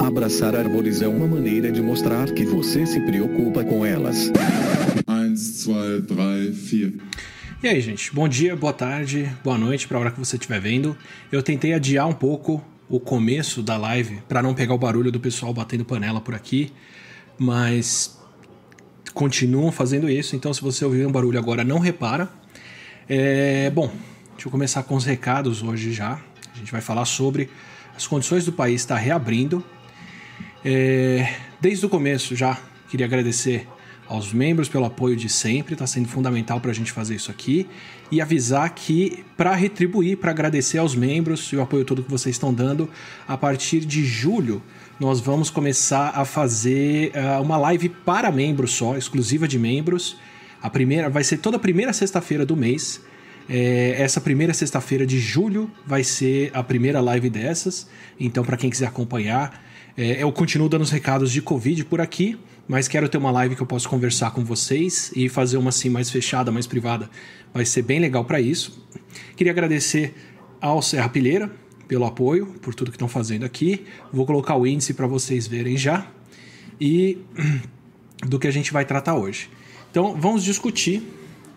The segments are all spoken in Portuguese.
Abraçar árvores é uma maneira de mostrar que você se preocupa com elas. 1, 2, 3, 4. E aí, gente, bom dia, boa tarde, boa noite para a hora que você estiver vendo. Eu tentei adiar um pouco o começo da live para não pegar o barulho do pessoal batendo panela por aqui, mas continuam fazendo isso, então se você ouvir um barulho agora, não repara. É, bom, deixa eu começar com os recados hoje já. A gente vai falar sobre as condições do país estar reabrindo. É, desde o começo já queria agradecer aos membros pelo apoio de sempre, está sendo fundamental para a gente fazer isso aqui e avisar que para retribuir, para agradecer aos membros e o apoio todo que vocês estão dando, a partir de julho nós vamos começar a fazer uh, uma live para membros só, exclusiva de membros. A primeira vai ser toda a primeira sexta-feira do mês. É, essa primeira sexta-feira de julho vai ser a primeira live dessas. Então, para quem quiser acompanhar, é, eu continuo dando os recados de Covid por aqui mas quero ter uma live que eu possa conversar com vocês e fazer uma assim mais fechada, mais privada. Vai ser bem legal para isso. Queria agradecer ao Serra Pilheira pelo apoio, por tudo que estão fazendo aqui. Vou colocar o índice para vocês verem já e do que a gente vai tratar hoje. Então, vamos discutir.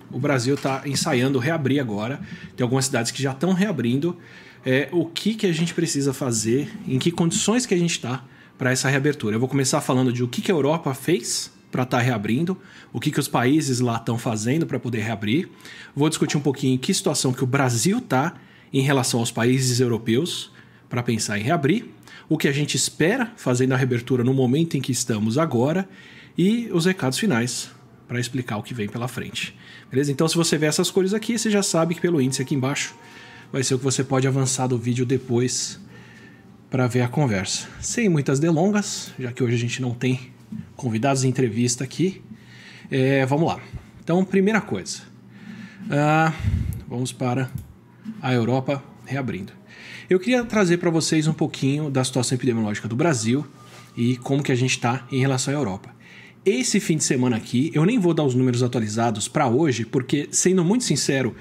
O Brasil está ensaiando reabrir agora. Tem algumas cidades que já estão reabrindo. É, o que, que a gente precisa fazer, em que condições que a gente está para essa reabertura. Eu vou começar falando de o que, que a Europa fez para estar tá reabrindo, o que, que os países lá estão fazendo para poder reabrir. Vou discutir um pouquinho em que situação que o Brasil está em relação aos países europeus para pensar em reabrir, o que a gente espera fazendo a reabertura no momento em que estamos agora e os recados finais para explicar o que vem pela frente. Beleza? Então, se você vê essas cores aqui, você já sabe que pelo índice aqui embaixo vai ser o que você pode avançar do vídeo depois para ver a conversa. Sem muitas delongas, já que hoje a gente não tem convidados em entrevista aqui, é, vamos lá. Então, primeira coisa, uh, vamos para a Europa reabrindo. Eu queria trazer para vocês um pouquinho da situação epidemiológica do Brasil e como que a gente está em relação à Europa. Esse fim de semana aqui, eu nem vou dar os números atualizados para hoje, porque, sendo muito sincero,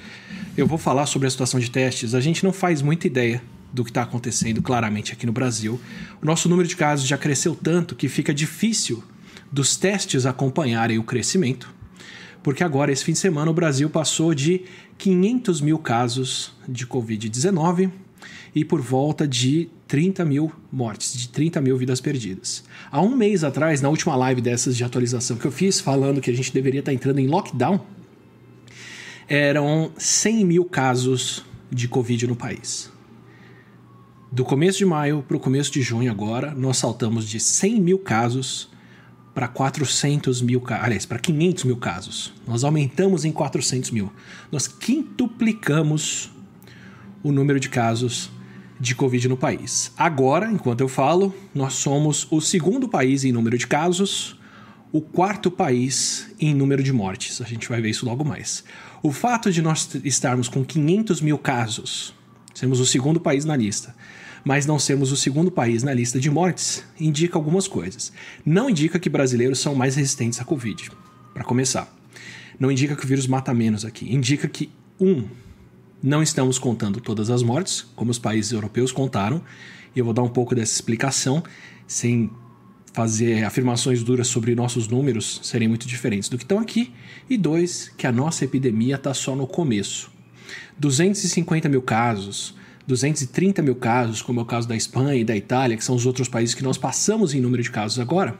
eu vou falar sobre a situação de testes. A gente não faz muita ideia do que está acontecendo claramente aqui no Brasil. O nosso número de casos já cresceu tanto que fica difícil dos testes acompanharem o crescimento, porque agora, esse fim de semana, o Brasil passou de 500 mil casos de Covid-19 e por volta de 30 mil mortes, de 30 mil vidas perdidas. Há um mês atrás, na última live dessas de atualização que eu fiz, falando que a gente deveria estar entrando em lockdown, eram 100 mil casos de Covid no país. Do começo de maio para o começo de junho agora, nós saltamos de 100 mil casos para 400 mil, aliás, para 500 mil casos. Nós aumentamos em 400 mil. Nós quintuplicamos o número de casos de Covid no país. Agora, enquanto eu falo, nós somos o segundo país em número de casos, o quarto país em número de mortes. A gente vai ver isso logo mais. O fato de nós estarmos com 500 mil casos, sermos o segundo país na lista, mas não sermos o segundo país na lista de mortes, indica algumas coisas. Não indica que brasileiros são mais resistentes à Covid, para começar. Não indica que o vírus mata menos aqui. Indica que, um, não estamos contando todas as mortes, como os países europeus contaram, e eu vou dar um pouco dessa explicação, sem fazer afirmações duras sobre nossos números serem muito diferentes do que estão aqui. E dois, que a nossa epidemia está só no começo. 250 mil casos, 230 mil casos, como é o caso da Espanha e da Itália, que são os outros países que nós passamos em número de casos agora,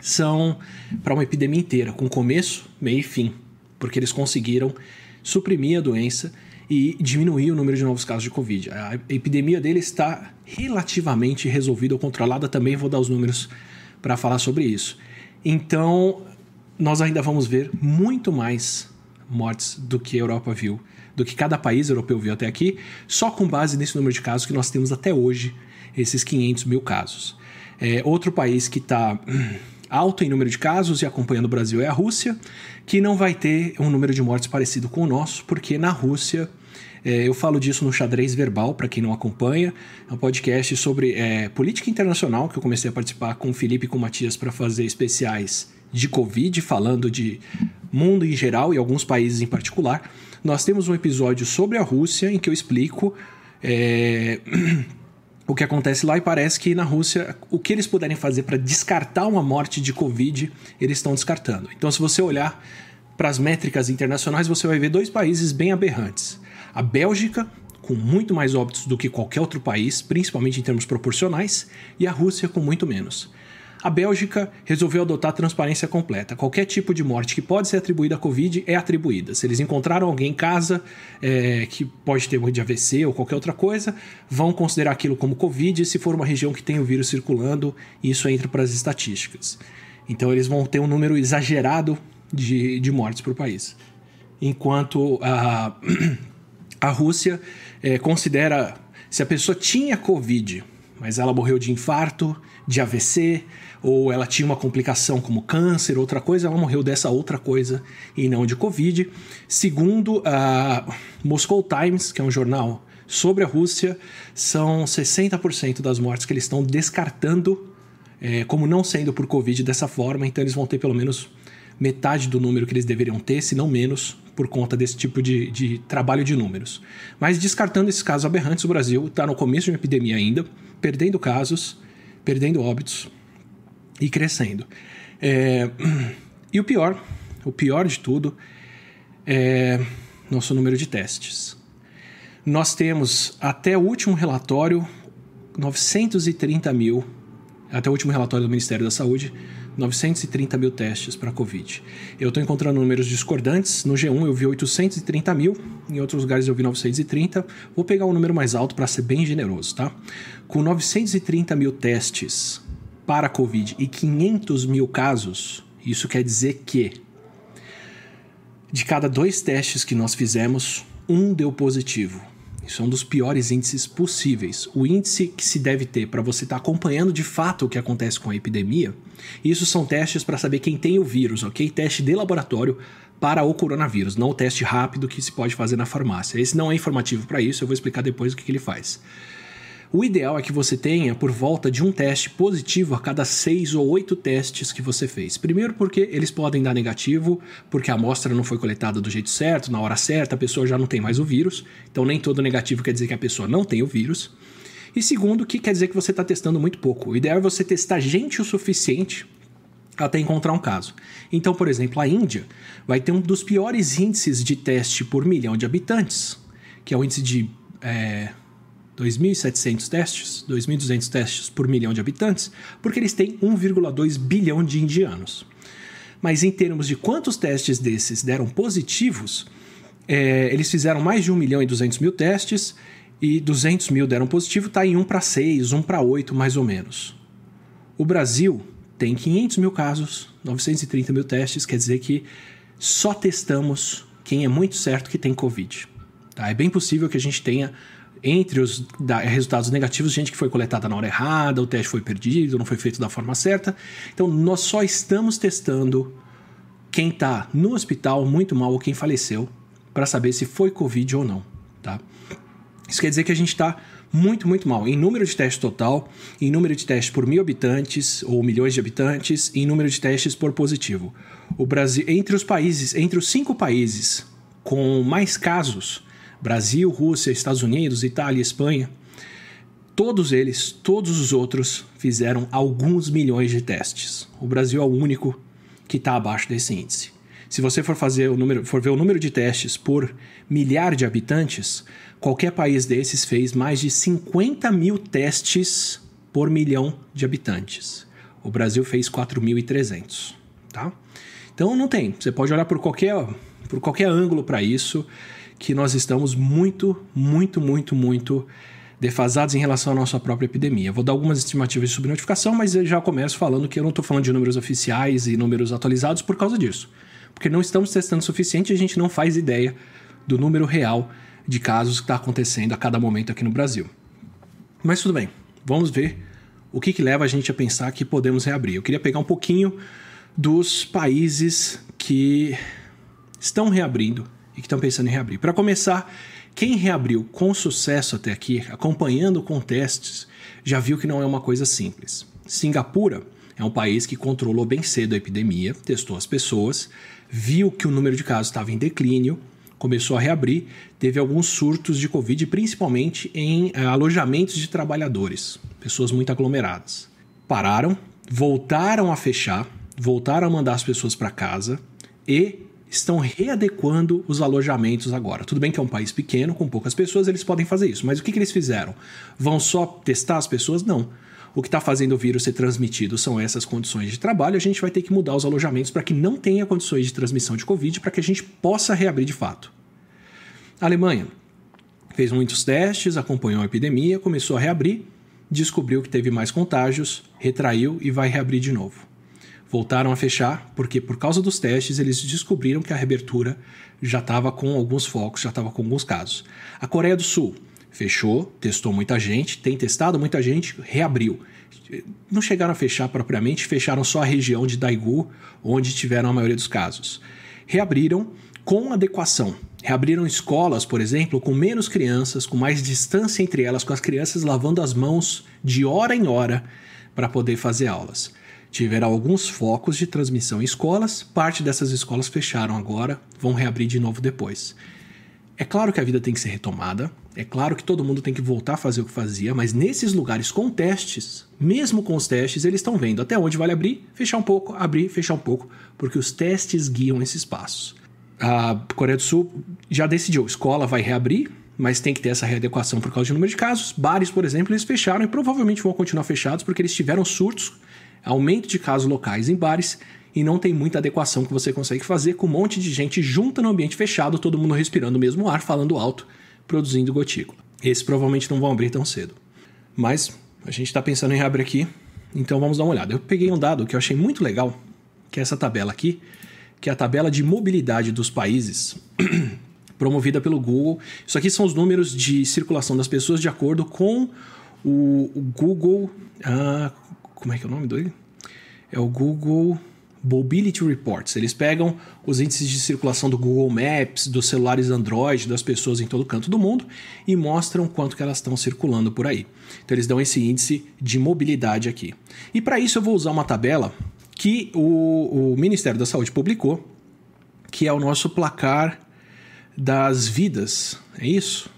são para uma epidemia inteira, com começo, meio e fim, porque eles conseguiram suprimir a doença e diminuir o número de novos casos de Covid. A epidemia dele está relativamente resolvida ou controlada, também vou dar os números para falar sobre isso. Então, nós ainda vamos ver muito mais mortes do que a Europa viu do que cada país europeu viu até aqui, só com base nesse número de casos que nós temos até hoje, esses 500 mil casos. É, outro país que está hum, alto em número de casos e acompanhando o Brasil é a Rússia, que não vai ter um número de mortes parecido com o nosso, porque na Rússia é, eu falo disso no Xadrez Verbal, para quem não acompanha. É um podcast sobre é, política internacional que eu comecei a participar com o Felipe e com o Matias para fazer especiais de Covid, falando de mundo em geral e alguns países em particular. Nós temos um episódio sobre a Rússia em que eu explico é, o que acontece lá e parece que na Rússia o que eles puderem fazer para descartar uma morte de Covid, eles estão descartando. Então, se você olhar para as métricas internacionais, você vai ver dois países bem aberrantes. A Bélgica, com muito mais óbitos do que qualquer outro país, principalmente em termos proporcionais, e a Rússia com muito menos. A Bélgica resolveu adotar transparência completa. Qualquer tipo de morte que pode ser atribuída à Covid é atribuída. Se eles encontraram alguém em casa é, que pode ter morrido de AVC ou qualquer outra coisa, vão considerar aquilo como Covid. Se for uma região que tem o vírus circulando, isso entra para as estatísticas. Então eles vão ter um número exagerado de, de mortes para o país. Enquanto a, a Rússia é, considera se a pessoa tinha Covid, mas ela morreu de infarto, de AVC, ou ela tinha uma complicação como câncer, outra coisa, ela morreu dessa outra coisa e não de Covid. Segundo a Moscow Times, que é um jornal sobre a Rússia, são 60% das mortes que eles estão descartando é, como não sendo por Covid dessa forma, então eles vão ter pelo menos metade do número que eles deveriam ter, se não menos, por conta desse tipo de, de trabalho de números. Mas descartando esses casos aberrantes, o Brasil está no começo de uma epidemia ainda, perdendo casos, perdendo óbitos e crescendo. É... E o pior, o pior de tudo, é nosso número de testes. Nós temos, até o último relatório, 930 mil, até o último relatório do Ministério da Saúde, 930 mil testes para Covid. Eu estou encontrando números discordantes. No G1 eu vi 830 mil, em outros lugares eu vi 930. Vou pegar um número mais alto para ser bem generoso, tá? Com 930 mil testes para Covid e 500 mil casos, isso quer dizer que de cada dois testes que nós fizemos, um deu positivo. Isso é um dos piores índices possíveis. O índice que se deve ter para você estar tá acompanhando de fato o que acontece com a epidemia, isso são testes para saber quem tem o vírus, ok? Teste de laboratório para o coronavírus, não o teste rápido que se pode fazer na farmácia. Esse não é informativo para isso, eu vou explicar depois o que, que ele faz. O ideal é que você tenha por volta de um teste positivo a cada seis ou oito testes que você fez. Primeiro, porque eles podem dar negativo, porque a amostra não foi coletada do jeito certo, na hora certa, a pessoa já não tem mais o vírus. Então, nem todo negativo quer dizer que a pessoa não tem o vírus. E segundo, que quer dizer que você está testando muito pouco. O ideal é você testar gente o suficiente até encontrar um caso. Então, por exemplo, a Índia vai ter um dos piores índices de teste por milhão de habitantes, que é o índice de é, 2.700 testes, 2.200 testes por milhão de habitantes, porque eles têm 1,2 bilhão de indianos. Mas em termos de quantos testes desses deram positivos, é, eles fizeram mais de 1 milhão e 200 mil testes e 200 mil deram positivo, está em 1 para 6, 1 para 8 mais ou menos. O Brasil tem 500 mil casos, 930 mil testes, quer dizer que só testamos quem é muito certo que tem Covid. Tá? É bem possível que a gente tenha entre os da, resultados negativos, gente que foi coletada na hora errada, o teste foi perdido, não foi feito da forma certa. Então, nós só estamos testando quem está no hospital muito mal ou quem faleceu para saber se foi Covid ou não, tá? Isso quer dizer que a gente está muito, muito mal em número de testes total, em número de testes por mil habitantes ou milhões de habitantes, em número de testes por positivo. O Brasil, entre os países, entre os cinco países com mais casos, Brasil, Rússia, Estados Unidos, Itália, Espanha, todos eles, todos os outros fizeram alguns milhões de testes. O Brasil é o único que está abaixo desse índice. Se você for fazer o número, for ver o número de testes por milhar de habitantes, qualquer país desses fez mais de 50 mil testes por milhão de habitantes. O Brasil fez 4.300, tá? Então não tem. Você pode olhar por qualquer, por qualquer ângulo para isso que nós estamos muito, muito, muito, muito defasados em relação à nossa própria epidemia. Vou dar algumas estimativas de subnotificação, mas eu já começo falando que eu não estou falando de números oficiais e números atualizados por causa disso. Porque não estamos testando o suficiente e a gente não faz ideia do número real de casos que está acontecendo a cada momento aqui no Brasil. Mas tudo bem, vamos ver o que, que leva a gente a pensar que podemos reabrir. Eu queria pegar um pouquinho dos países que estão reabrindo e que estão pensando em reabrir. Para começar, quem reabriu com sucesso até aqui, acompanhando com testes, já viu que não é uma coisa simples. Singapura é um país que controlou bem cedo a epidemia, testou as pessoas, viu que o número de casos estava em declínio, começou a reabrir, teve alguns surtos de Covid, principalmente em eh, alojamentos de trabalhadores, pessoas muito aglomeradas. Pararam, voltaram a fechar, voltaram a mandar as pessoas para casa e estão readequando os alojamentos agora. Tudo bem que é um país pequeno, com poucas pessoas, eles podem fazer isso, mas o que, que eles fizeram? Vão só testar as pessoas? Não. O que está fazendo o vírus ser transmitido são essas condições de trabalho. A gente vai ter que mudar os alojamentos para que não tenha condições de transmissão de Covid, para que a gente possa reabrir de fato. A Alemanha fez muitos testes, acompanhou a epidemia, começou a reabrir, descobriu que teve mais contágios, retraiu e vai reabrir de novo. Voltaram a fechar porque, por causa dos testes, eles descobriram que a reabertura já estava com alguns focos, já estava com alguns casos. A Coreia do Sul Fechou, testou muita gente, tem testado muita gente, reabriu. Não chegaram a fechar propriamente, fecharam só a região de Daegu, onde tiveram a maioria dos casos. Reabriram com adequação. Reabriram escolas, por exemplo, com menos crianças, com mais distância entre elas, com as crianças lavando as mãos de hora em hora para poder fazer aulas. Tiveram alguns focos de transmissão em escolas, parte dessas escolas fecharam agora, vão reabrir de novo depois. É claro que a vida tem que ser retomada, é claro que todo mundo tem que voltar a fazer o que fazia, mas nesses lugares com testes, mesmo com os testes, eles estão vendo até onde vale abrir, fechar um pouco, abrir, fechar um pouco, porque os testes guiam esses passos. A Coreia do Sul já decidiu, escola vai reabrir, mas tem que ter essa readequação por causa do número de casos. Bares, por exemplo, eles fecharam e provavelmente vão continuar fechados porque eles tiveram surtos, aumento de casos locais em bares e não tem muita adequação que você consegue fazer com um monte de gente junta no ambiente fechado, todo mundo respirando o mesmo ar, falando alto, produzindo gotícula. Esses provavelmente não vão abrir tão cedo. Mas a gente está pensando em reabrir aqui, então vamos dar uma olhada. Eu peguei um dado que eu achei muito legal, que é essa tabela aqui, que é a tabela de mobilidade dos países, promovida pelo Google. Isso aqui são os números de circulação das pessoas de acordo com o, o Google. Ah, como é que é o nome dele? É o Google Mobility Reports. Eles pegam os índices de circulação do Google Maps, dos celulares Android, das pessoas em todo canto do mundo e mostram quanto que elas estão circulando por aí. Então eles dão esse índice de mobilidade aqui. E para isso eu vou usar uma tabela que o, o Ministério da Saúde publicou, que é o nosso placar das vidas. É isso?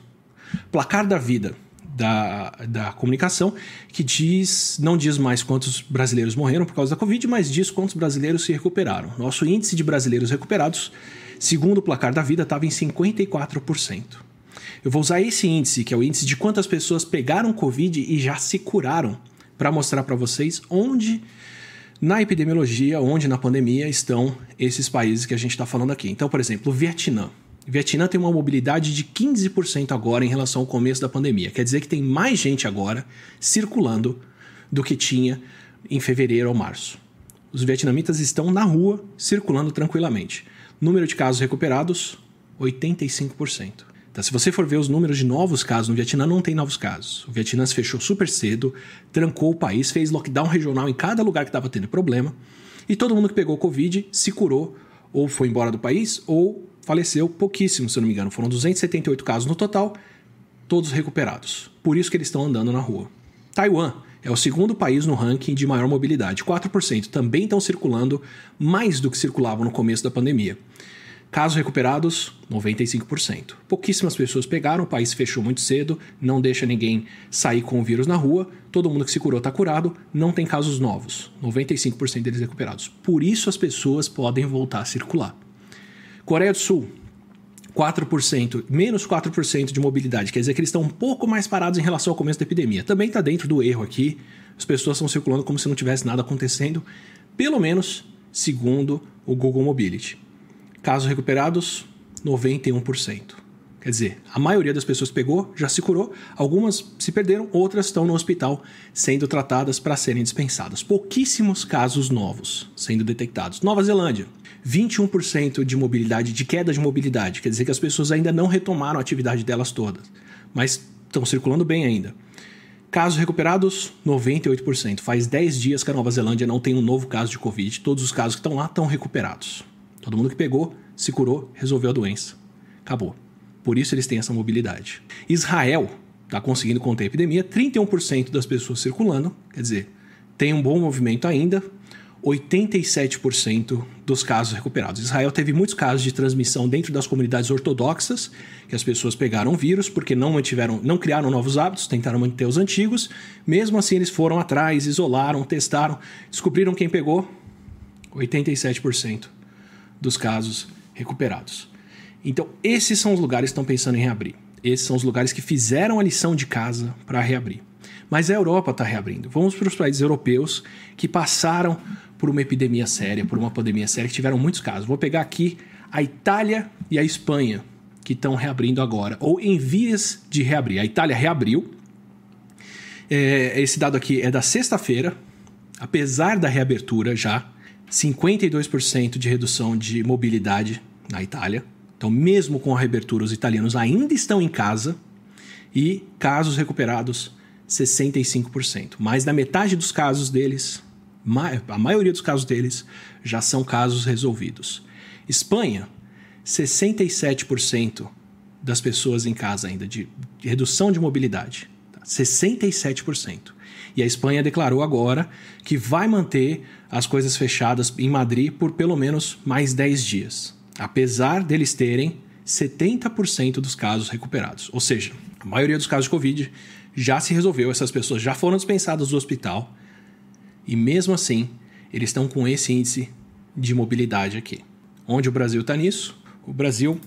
Placar da vida da, da comunicação, que diz, não diz mais quantos brasileiros morreram por causa da Covid, mas diz quantos brasileiros se recuperaram. Nosso índice de brasileiros recuperados, segundo o placar da vida, estava em 54%. Eu vou usar esse índice, que é o índice de quantas pessoas pegaram Covid e já se curaram, para mostrar para vocês onde na epidemiologia, onde na pandemia estão esses países que a gente está falando aqui. Então, por exemplo, o Vietnã. Vietnã tem uma mobilidade de 15% agora em relação ao começo da pandemia. Quer dizer que tem mais gente agora circulando do que tinha em fevereiro ou março. Os vietnamitas estão na rua circulando tranquilamente. Número de casos recuperados: 85%. Então, se você for ver os números de novos casos no Vietnã, não tem novos casos. O Vietnã se fechou super cedo, trancou o país, fez lockdown regional em cada lugar que estava tendo problema, e todo mundo que pegou Covid se curou, ou foi embora do país, ou faleceu pouquíssimo, se eu não me engano. Foram 278 casos no total, todos recuperados. Por isso que eles estão andando na rua. Taiwan é o segundo país no ranking de maior mobilidade. 4% também estão circulando mais do que circulavam no começo da pandemia. Casos recuperados, 95%. Pouquíssimas pessoas pegaram, o país fechou muito cedo, não deixa ninguém sair com o vírus na rua, todo mundo que se curou está curado, não tem casos novos. 95% deles recuperados. Por isso as pessoas podem voltar a circular. Coreia do Sul, 4%, menos 4% de mobilidade. Quer dizer que eles estão um pouco mais parados em relação ao começo da epidemia. Também está dentro do erro aqui. As pessoas estão circulando como se não tivesse nada acontecendo, pelo menos segundo o Google Mobility. Casos recuperados, 91%. Quer dizer, a maioria das pessoas pegou, já se curou, algumas se perderam, outras estão no hospital sendo tratadas para serem dispensadas. Pouquíssimos casos novos sendo detectados. Nova Zelândia, 21% de mobilidade, de queda de mobilidade. Quer dizer que as pessoas ainda não retomaram a atividade delas todas, mas estão circulando bem ainda. Casos recuperados, 98%. Faz 10 dias que a Nova Zelândia não tem um novo caso de Covid. Todos os casos que estão lá estão recuperados. Todo mundo que pegou, se curou, resolveu a doença. Acabou. Por isso eles têm essa mobilidade. Israel está conseguindo conter a epidemia, 31% das pessoas circulando, quer dizer, tem um bom movimento ainda, 87% dos casos recuperados. Israel teve muitos casos de transmissão dentro das comunidades ortodoxas, que as pessoas pegaram vírus porque não mantiveram, não criaram novos hábitos, tentaram manter os antigos. Mesmo assim, eles foram atrás, isolaram, testaram, descobriram quem pegou. 87% dos casos recuperados. Então, esses são os lugares que estão pensando em reabrir. Esses são os lugares que fizeram a lição de casa para reabrir. Mas a Europa está reabrindo. Vamos para os países europeus que passaram por uma epidemia séria, por uma pandemia séria, que tiveram muitos casos. Vou pegar aqui a Itália e a Espanha, que estão reabrindo agora, ou em vias de reabrir. A Itália reabriu. É, esse dado aqui é da sexta-feira. Apesar da reabertura já, 52% de redução de mobilidade na Itália. Então, mesmo com a reabertura, os italianos ainda estão em casa. E casos recuperados, 65%. Mais da metade dos casos deles a maioria dos casos deles já são casos resolvidos. Espanha, 67% das pessoas em casa ainda de, redução de mobilidade. 67%. Tá? E a Espanha declarou agora que vai manter as coisas fechadas em Madrid por pelo menos mais 10 dias, apesar deles terem 70% dos casos recuperados. Ou seja, a maioria dos casos de Covid já se resolveu, essas pessoas já foram dispensadas do hospital e mesmo assim, eles estão com esse índice de mobilidade aqui. Onde o Brasil está nisso? O Brasil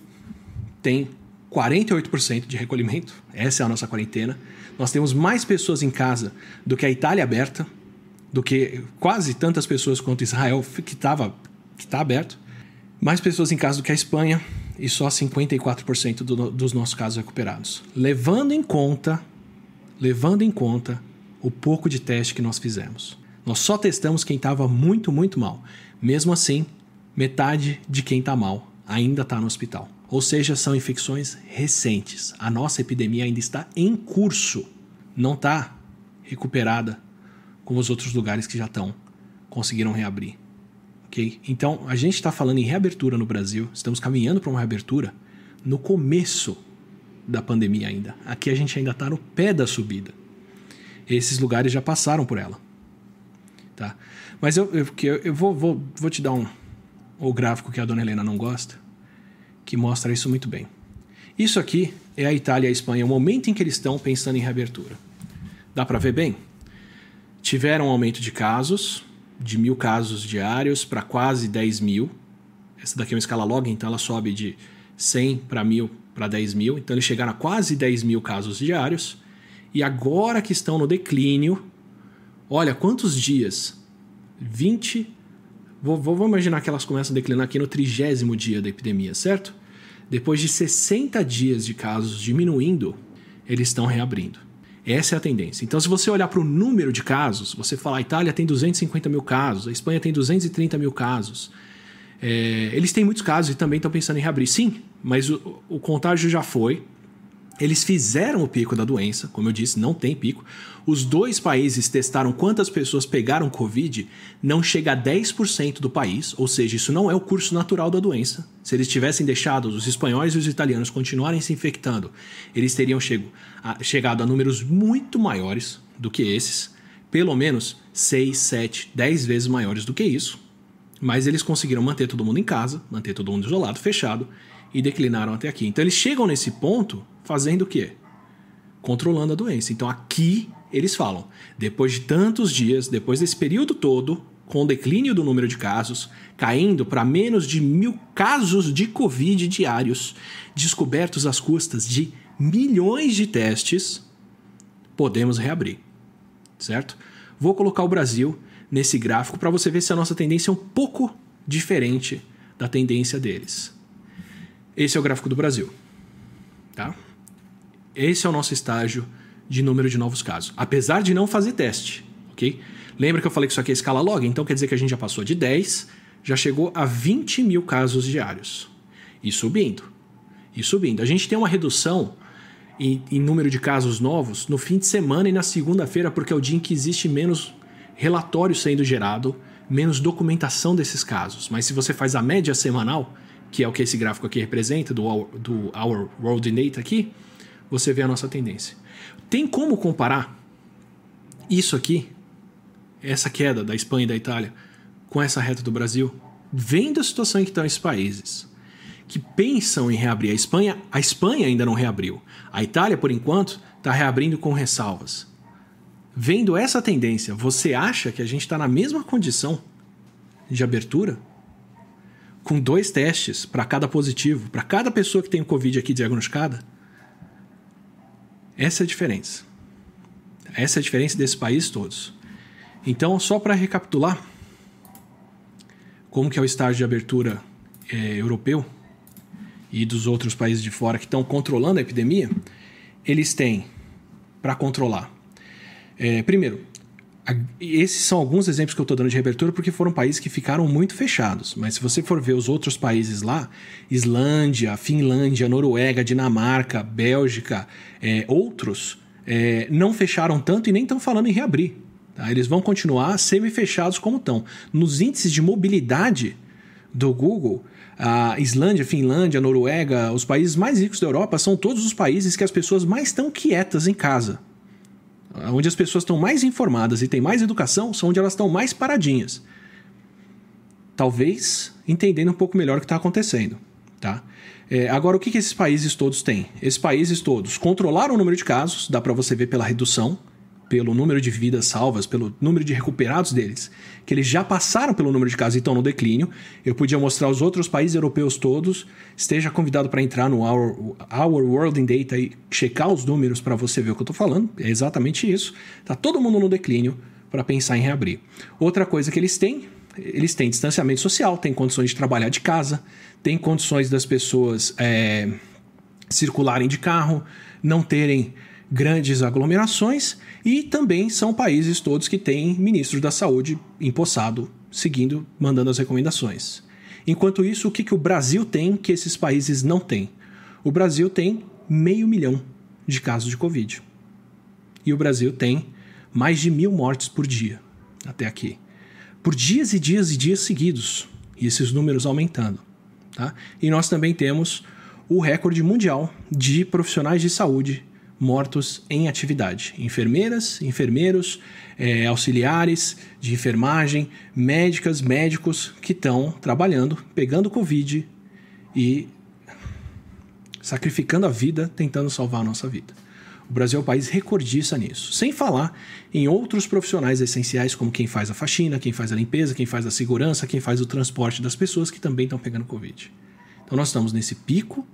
tem 48% de recolhimento, essa é a nossa quarentena. Nós temos mais pessoas em casa do que a Itália aberta, do que quase tantas pessoas quanto Israel, que estava que está aberto. Mais pessoas em casa do que a Espanha e só 54% do, dos nossos casos recuperados. Levando em conta, levando em conta o pouco de teste que nós fizemos. Nós só testamos quem estava muito, muito mal. Mesmo assim, metade de quem está mal ainda está no hospital. Ou seja, são infecções recentes. A nossa epidemia ainda está em curso, não está recuperada como os outros lugares que já estão, conseguiram reabrir. Então, a gente está falando em reabertura no Brasil, estamos caminhando para uma reabertura no começo da pandemia ainda. Aqui a gente ainda está no pé da subida. Esses lugares já passaram por ela. Tá? Mas eu, eu, eu, eu vou, vou, vou te dar um, o gráfico que a dona Helena não gosta, que mostra isso muito bem. Isso aqui é a Itália e a Espanha, o momento em que eles estão pensando em reabertura. Dá para ver bem? Tiveram um aumento de casos, de mil casos diários para quase 10 mil. Essa daqui é uma escala log, então ela sobe de 100 para mil para 10 mil. Então eles chegaram a quase 10 mil casos diários. E agora que estão no declínio, Olha, quantos dias? 20. Vou, vou, imaginar que elas começam a declinar aqui no trigésimo dia da epidemia, certo? Depois de 60 dias de casos diminuindo, eles estão reabrindo. Essa é a tendência. Então, se você olhar para o número de casos, você fala a Itália tem 250 mil casos, a Espanha tem 230 mil casos. É, eles têm muitos casos e também estão pensando em reabrir. Sim, mas o, o contágio já foi, eles fizeram o pico da doença, como eu disse, não tem pico. Os dois países testaram quantas pessoas pegaram Covid, não chega a 10% do país, ou seja, isso não é o curso natural da doença. Se eles tivessem deixado os espanhóis e os italianos continuarem se infectando, eles teriam chego a, chegado a números muito maiores do que esses, pelo menos 6, 7, 10 vezes maiores do que isso. Mas eles conseguiram manter todo mundo em casa, manter todo mundo isolado, fechado, e declinaram até aqui. Então eles chegam nesse ponto fazendo o quê? Controlando a doença. Então aqui eles falam, depois de tantos dias, depois desse período todo, com o declínio do número de casos, caindo para menos de mil casos de Covid diários, descobertos às custas de milhões de testes, podemos reabrir. Certo? Vou colocar o Brasil nesse gráfico para você ver se a nossa tendência é um pouco diferente da tendência deles. Esse é o gráfico do Brasil. Tá? Esse é o nosso estágio de número de novos casos, apesar de não fazer teste, ok? Lembra que eu falei que isso aqui é escala log? Então quer dizer que a gente já passou de 10, já chegou a 20 mil casos diários. E subindo. E subindo. A gente tem uma redução em, em número de casos novos no fim de semana e na segunda-feira, porque é o dia em que existe menos relatório sendo gerado, menos documentação desses casos. Mas se você faz a média semanal, que é o que esse gráfico aqui representa, do Our, do our World Data aqui, você vê a nossa tendência. Tem como comparar isso aqui, essa queda da Espanha e da Itália, com essa reta do Brasil? Vendo a situação em que estão esses países, que pensam em reabrir. A Espanha, a Espanha ainda não reabriu. A Itália, por enquanto, está reabrindo com ressalvas. Vendo essa tendência, você acha que a gente está na mesma condição de abertura? Com dois testes para cada positivo, para cada pessoa que tem o Covid aqui diagnosticada? Essa é a diferença. Essa é a diferença desses países todos. Então, só para recapitular, como que é o estágio de abertura é, europeu e dos outros países de fora que estão controlando a epidemia, eles têm para controlar. É, primeiro, esses são alguns exemplos que eu estou dando de reabertura porque foram países que ficaram muito fechados. Mas se você for ver os outros países lá, Islândia, Finlândia, Noruega, Dinamarca, Bélgica, é, outros, é, não fecharam tanto e nem estão falando em reabrir. Tá? Eles vão continuar semi-fechados como estão. Nos índices de mobilidade do Google, a Islândia, Finlândia, Noruega, os países mais ricos da Europa são todos os países que as pessoas mais estão quietas em casa. Onde as pessoas estão mais informadas e têm mais educação são onde elas estão mais paradinhas. Talvez entendendo um pouco melhor o que está acontecendo. Tá? É, agora, o que, que esses países todos têm? Esses países todos controlaram o número de casos, dá para você ver pela redução pelo número de vidas salvas, pelo número de recuperados deles, que eles já passaram pelo número de casos e estão no declínio. Eu podia mostrar os outros países europeus todos. Esteja convidado para entrar no Our, Our World in Data e checar os números para você ver o que eu estou falando. É exatamente isso. Está todo mundo no declínio para pensar em reabrir. Outra coisa que eles têm, eles têm distanciamento social, têm condições de trabalhar de casa, têm condições das pessoas é, circularem de carro, não terem grandes aglomerações e também são países todos que têm ministros da saúde empossado, seguindo, mandando as recomendações. Enquanto isso, o que, que o Brasil tem que esses países não têm? O Brasil tem meio milhão de casos de Covid. E o Brasil tem mais de mil mortes por dia, até aqui. Por dias e dias e dias seguidos. E esses números aumentando. Tá? E nós também temos o recorde mundial de profissionais de saúde mortos em atividade. Enfermeiras, enfermeiros, é, auxiliares de enfermagem, médicas, médicos que estão trabalhando, pegando Covid e sacrificando a vida tentando salvar a nossa vida. O Brasil é um país recordista nisso. Sem falar em outros profissionais essenciais, como quem faz a faxina, quem faz a limpeza, quem faz a segurança, quem faz o transporte das pessoas que também estão pegando Covid. Então nós estamos nesse pico,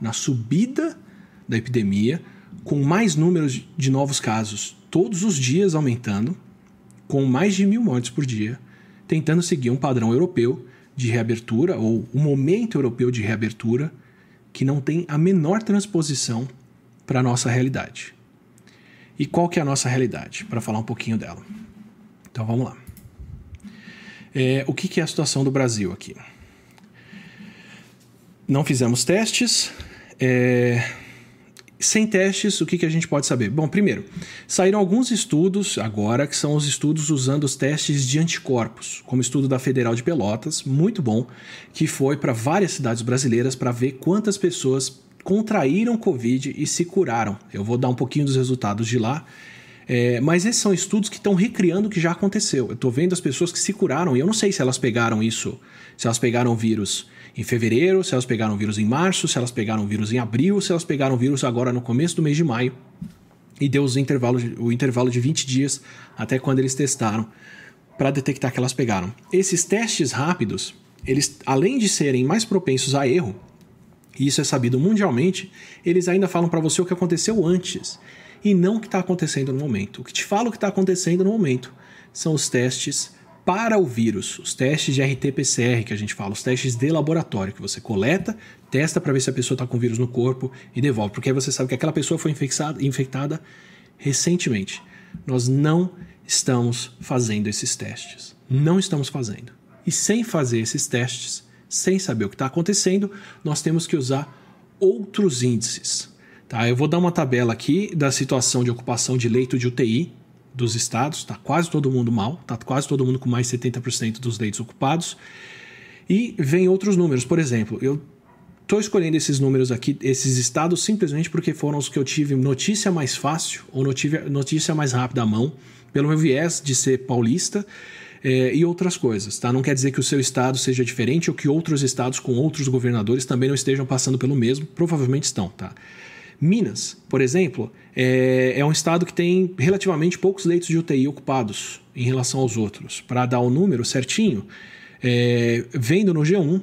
na subida da epidemia, com mais números de novos casos todos os dias aumentando, com mais de mil mortes por dia, tentando seguir um padrão europeu de reabertura, ou um momento europeu de reabertura, que não tem a menor transposição para a nossa realidade. E qual que é a nossa realidade? Para falar um pouquinho dela. Então vamos lá. É, o que, que é a situação do Brasil aqui? Não fizemos testes. É, sem testes, o que, que a gente pode saber? Bom, primeiro, saíram alguns estudos agora, que são os estudos usando os testes de anticorpos, como o estudo da Federal de Pelotas, muito bom, que foi para várias cidades brasileiras para ver quantas pessoas contraíram Covid e se curaram. Eu vou dar um pouquinho dos resultados de lá. É, mas esses são estudos que estão recriando o que já aconteceu. Eu estou vendo as pessoas que se curaram e eu não sei se elas pegaram isso, se elas pegaram vírus em fevereiro, se elas pegaram vírus em março, se elas pegaram vírus em abril, se elas pegaram vírus agora no começo do mês de maio. E deu os intervalos, o intervalo de 20 dias até quando eles testaram para detectar que elas pegaram. Esses testes rápidos, eles além de serem mais propensos a erro, e isso é sabido mundialmente, eles ainda falam para você o que aconteceu antes e não o que está acontecendo no momento. O que te fala o que está acontecendo no momento são os testes para o vírus, os testes de RT-PCR que a gente fala, os testes de laboratório que você coleta, testa para ver se a pessoa está com vírus no corpo e devolve, porque aí você sabe que aquela pessoa foi infectada, infectada recentemente. Nós não estamos fazendo esses testes. Não estamos fazendo. E sem fazer esses testes, sem saber o que está acontecendo, nós temos que usar outros índices. Tá? Eu vou dar uma tabela aqui da situação de ocupação de leito de UTI dos estados, está quase todo mundo mal, está quase todo mundo com mais de 70% dos leitos ocupados. E vem outros números, por exemplo, eu estou escolhendo esses números aqui, esses estados, simplesmente porque foram os que eu tive notícia mais fácil ou notícia, notícia mais rápida à mão, pelo meu viés de ser paulista. é, e outras coisas, tá? Não quer dizer que o seu estado seja diferente ou que outros estados com outros governadores também não estejam passando pelo mesmo, provavelmente estão, tá? Minas, por exemplo, é, é um estado que tem relativamente poucos leitos de UTI ocupados em relação aos outros. Para dar o número certinho, é, vendo no G1,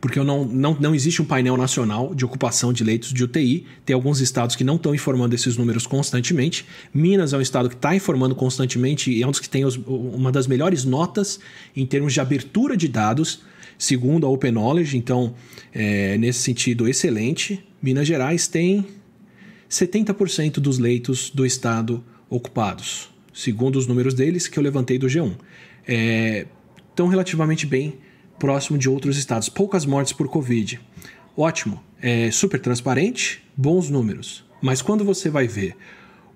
porque não, não, não existe um painel nacional de ocupação de leitos de UTI. Tem alguns estados que não estão informando esses números constantemente. Minas é um estado que está informando constantemente e é um dos que tem os, uma das melhores notas em termos de abertura de dados, segundo a Open Knowledge. Então, é, nesse sentido, excelente. Minas Gerais tem 70% dos leitos do estado ocupados, segundo os números deles que eu levantei do G1. É, estão relativamente bem próximo de outros estados. Poucas mortes por Covid. Ótimo, é super transparente, bons números. Mas quando você vai ver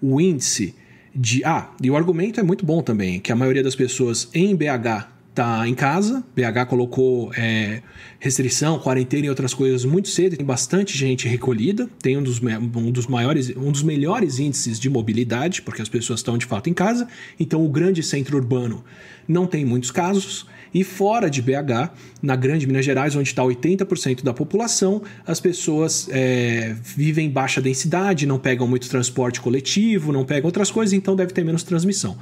o índice de. Ah, e o argumento é muito bom também, que a maioria das pessoas em BH tá em casa. BH colocou é, restrição, quarentena e outras coisas muito cedo. Tem bastante gente recolhida. Tem um dos, um dos maiores, um dos melhores índices de mobilidade, porque as pessoas estão de fato em casa. Então o grande centro urbano não tem muitos casos. E fora de BH, na grande Minas Gerais, onde está 80% da população, as pessoas é, vivem em baixa densidade, não pegam muito transporte coletivo, não pegam outras coisas, então deve ter menos transmissão.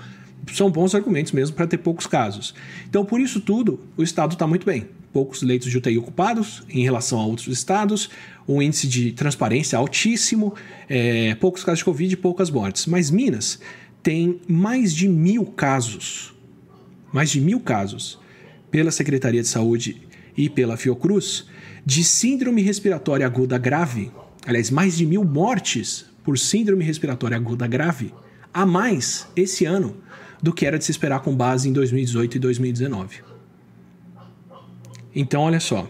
São bons argumentos mesmo para ter poucos casos. Então, por isso tudo, o estado está muito bem. Poucos leitos de UTI ocupados em relação a outros estados, um índice de transparência altíssimo, é, poucos casos de Covid e poucas mortes. Mas Minas tem mais de mil casos. Mais de mil casos pela Secretaria de Saúde e pela Fiocruz de síndrome respiratória aguda grave, aliás, mais de mil mortes por síndrome respiratória aguda grave, a mais esse ano do que era de se esperar com base em 2018 e 2019. Então, olha só.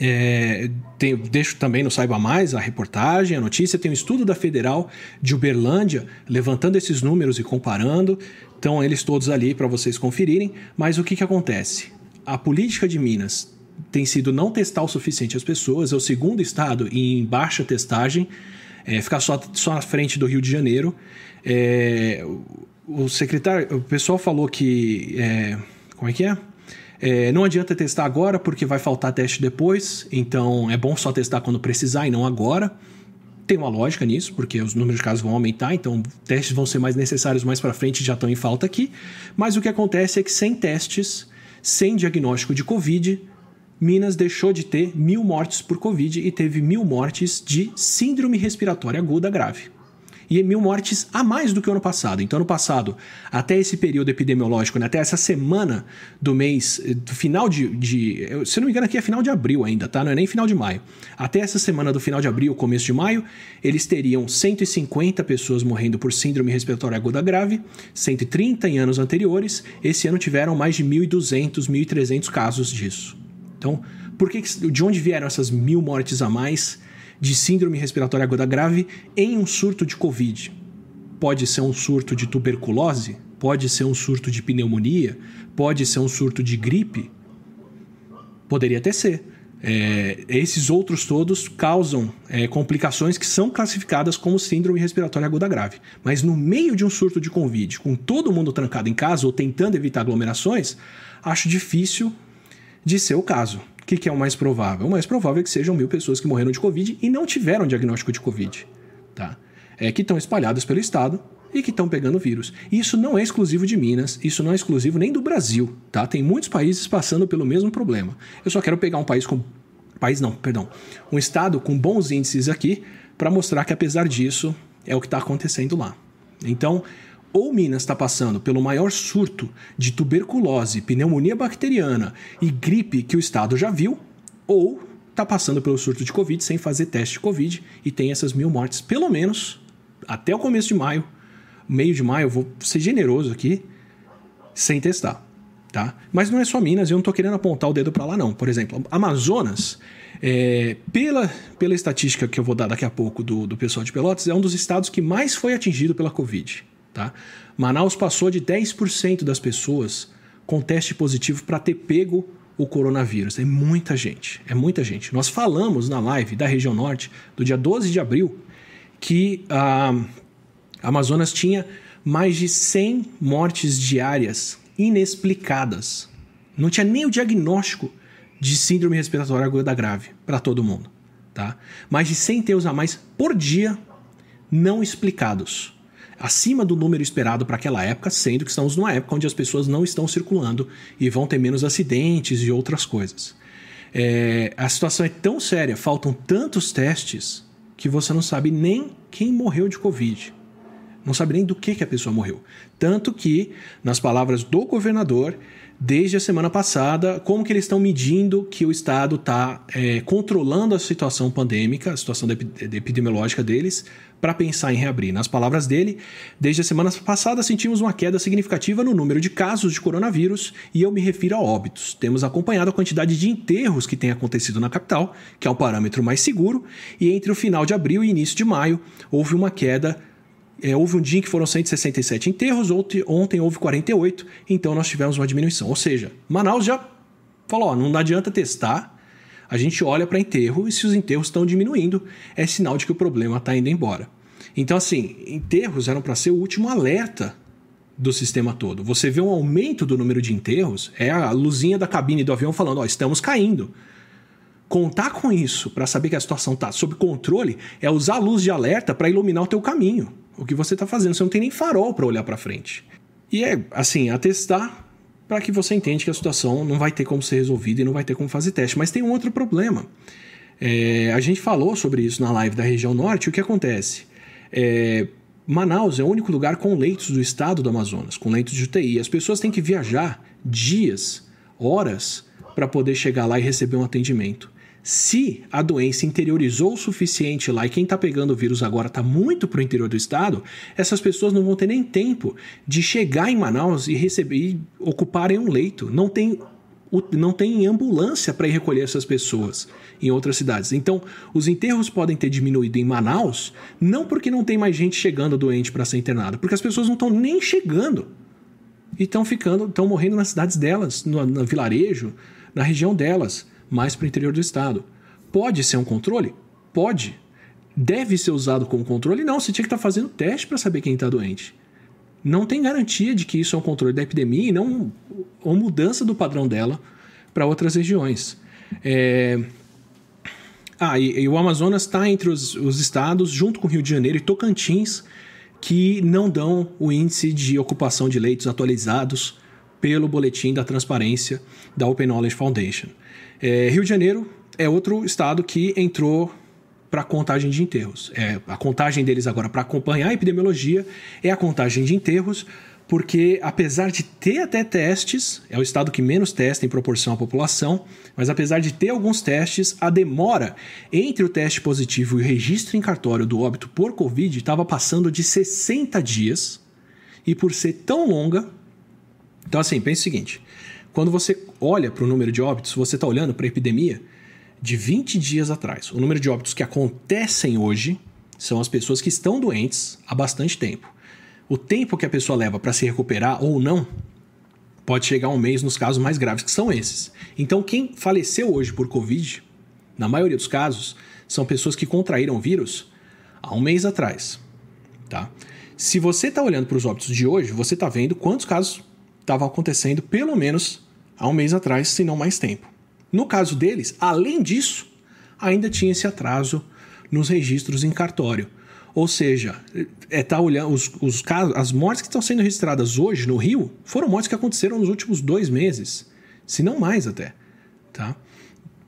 É, tem, deixo também no Saiba Mais a reportagem, a notícia. Tem um estudo da Federal de Uberlândia levantando esses números e comparando. Estão eles todos ali para vocês conferirem. Mas o que, que acontece? A política de Minas tem sido não testar o suficiente as pessoas, é o segundo estado em baixa testagem, é, ficar só, só na frente do Rio de Janeiro. É, o secretário, o pessoal falou que. É, como é que é? é? Não adianta testar agora porque vai faltar teste depois, então é bom só testar quando precisar e não agora tem uma lógica nisso, porque os números de casos vão aumentar, então testes vão ser mais necessários mais para frente, já estão em falta aqui. Mas o que acontece é que sem testes, sem diagnóstico de Covid, Minas deixou de ter mil mortes por Covid e teve mil mortes de síndrome respiratória aguda grave e mil mortes a mais do que o ano passado. Então, ano passado, até esse período epidemiológico, né, até essa semana do mês, eh, do final de, de. Se não me engano, aqui é final de abril ainda, tá? Não é nem final de maio. Até essa semana do final de abril, começo de maio, eles teriam 150 pessoas morrendo por síndrome respiratória aguda grave, 130 em anos anteriores. Esse ano tiveram mais de 1.200, 1.300 casos disso. Então, por que, de onde vieram essas mil mortes a mais? De síndrome respiratória aguda grave em um surto de Covid. Pode ser um surto de tuberculose, pode ser um surto de pneumonia, pode ser um surto de gripe. Poderia até ser. É, esses outros todos causam é, complicações que são classificadas como síndrome respiratória aguda grave. Mas no meio de um surto de Covid, com todo mundo trancado em casa ou tentando evitar aglomerações, acho difícil de ser o caso. Que, que, é o mais provável? O mais provável é que sejam mil pessoas que morreram de Covid e não tiveram diagnóstico de Covid. Tá? É, que estão espalhadas pelo estado e que estão pegando vírus. Isso não é exclusivo de Minas, isso não é exclusivo nem do Brasil. Tá? Tem muitos países passando pelo mesmo problema. Eu só quero pegar um país com. País não, perdão. Um estado com bons índices aqui para mostrar que, apesar disso, é o que está acontecendo lá. Então, ou Minas está passando pelo maior surto de tuberculose, pneumonia bacteriana e gripe que o estado já viu, ou está passando pelo surto de Covid sem fazer teste de Covid e tem essas mil mortes, pelo menos até o começo de maio, meio de maio, vou ser generoso aqui, sem testar. Tá? Mas não é só Minas, eu não estou querendo apontar o dedo para lá, não. Por exemplo, Amazonas, é, pela, pela estatística que eu vou dar daqui a pouco do, do pessoal de Pelotas, é um dos estados que mais foi atingido pela Covid. Tá? Manaus passou de 10% das pessoas com teste positivo para ter pego o coronavírus. É muita gente, é muita gente. Nós falamos na live da região norte, do dia 12 de abril, que a Amazonas tinha mais de 100 mortes diárias inexplicadas. Não tinha nem o diagnóstico de síndrome respiratória aguda grave para todo mundo, tá? Mais de 100 enterros a mais por dia não explicados. Acima do número esperado para aquela época, sendo que estamos numa época onde as pessoas não estão circulando e vão ter menos acidentes e outras coisas. É, a situação é tão séria, faltam tantos testes, que você não sabe nem quem morreu de Covid. Não sabe nem do que, que a pessoa morreu. Tanto que, nas palavras do governador, desde a semana passada, como que eles estão medindo que o Estado está é, controlando a situação pandêmica, a situação epidemiológica deles, para pensar em reabrir. Nas palavras dele, desde a semana passada sentimos uma queda significativa no número de casos de coronavírus e eu me refiro a óbitos. Temos acompanhado a quantidade de enterros que tem acontecido na capital, que é o parâmetro mais seguro, e entre o final de abril e início de maio houve uma queda é, houve um dia em que foram 167 enterros, ontem, ontem houve 48, então nós tivemos uma diminuição. Ou seja, Manaus já falou: ó, não adianta testar, a gente olha para enterro e se os enterros estão diminuindo, é sinal de que o problema está indo embora. Então, assim, enterros eram para ser o último alerta do sistema todo. Você vê um aumento do número de enterros, é a luzinha da cabine do avião falando: ó, estamos caindo. Contar com isso para saber que a situação está sob controle é usar a luz de alerta para iluminar o teu caminho o que você está fazendo. Você não tem nem farol para olhar para frente. E é, assim, atestar para que você entenda que a situação não vai ter como ser resolvida e não vai ter como fazer teste. Mas tem um outro problema. É, a gente falou sobre isso na live da região norte. O que acontece? É, Manaus é o único lugar com leitos do estado do Amazonas, com leitos de UTI. As pessoas têm que viajar dias, horas, para poder chegar lá e receber um atendimento. Se a doença interiorizou o suficiente lá e quem está pegando o vírus agora está muito para o interior do estado, essas pessoas não vão ter nem tempo de chegar em Manaus e receber e ocuparem um leito. Não tem não tem ambulância para ir recolher essas pessoas em outras cidades. Então, os enterros podem ter diminuído em Manaus, não porque não tem mais gente chegando doente para ser internada, porque as pessoas não estão nem chegando. E estão ficando, estão morrendo nas cidades delas, no, no vilarejo, na região delas mais para o interior do estado. Pode ser um controle? Pode. Deve ser usado como controle? Não, você tinha que estar tá fazendo teste para saber quem está doente. Não tem garantia de que isso é um controle da epidemia e não uma mudança do padrão dela para outras regiões. É... Ah, e, e, o Amazonas está entre os, os estados, junto com Rio de Janeiro e Tocantins, que não dão o índice de ocupação de leitos atualizados pelo boletim da transparência da Open Knowledge Foundation. É, Rio de Janeiro é outro estado que entrou para a contagem de enterros. É, a contagem deles agora para acompanhar a epidemiologia é a contagem de enterros, porque apesar de ter até testes, é o estado que menos testa em proporção à população, mas apesar de ter alguns testes, a demora entre o teste positivo e o registro em cartório do óbito por Covid estava passando de 60 dias, e por ser tão longa. Então, assim, pense o seguinte: quando você olha para o número de óbitos, você está olhando para a epidemia de 20 dias atrás. O número de óbitos que acontecem hoje são as pessoas que estão doentes há bastante tempo. O tempo que a pessoa leva para se recuperar ou não pode chegar a um mês nos casos mais graves, que são esses. Então, quem faleceu hoje por Covid, na maioria dos casos, são pessoas que contraíram o vírus há um mês atrás. Tá? Se você está olhando para os óbitos de hoje, você está vendo quantos casos estavam acontecendo pelo menos há um mês atrás, se não mais tempo. No caso deles, além disso, ainda tinha esse atraso nos registros em cartório. Ou seja, é tá olhando os, os casos, as mortes que estão sendo registradas hoje no Rio foram mortes que aconteceram nos últimos dois meses, se não mais até, tá?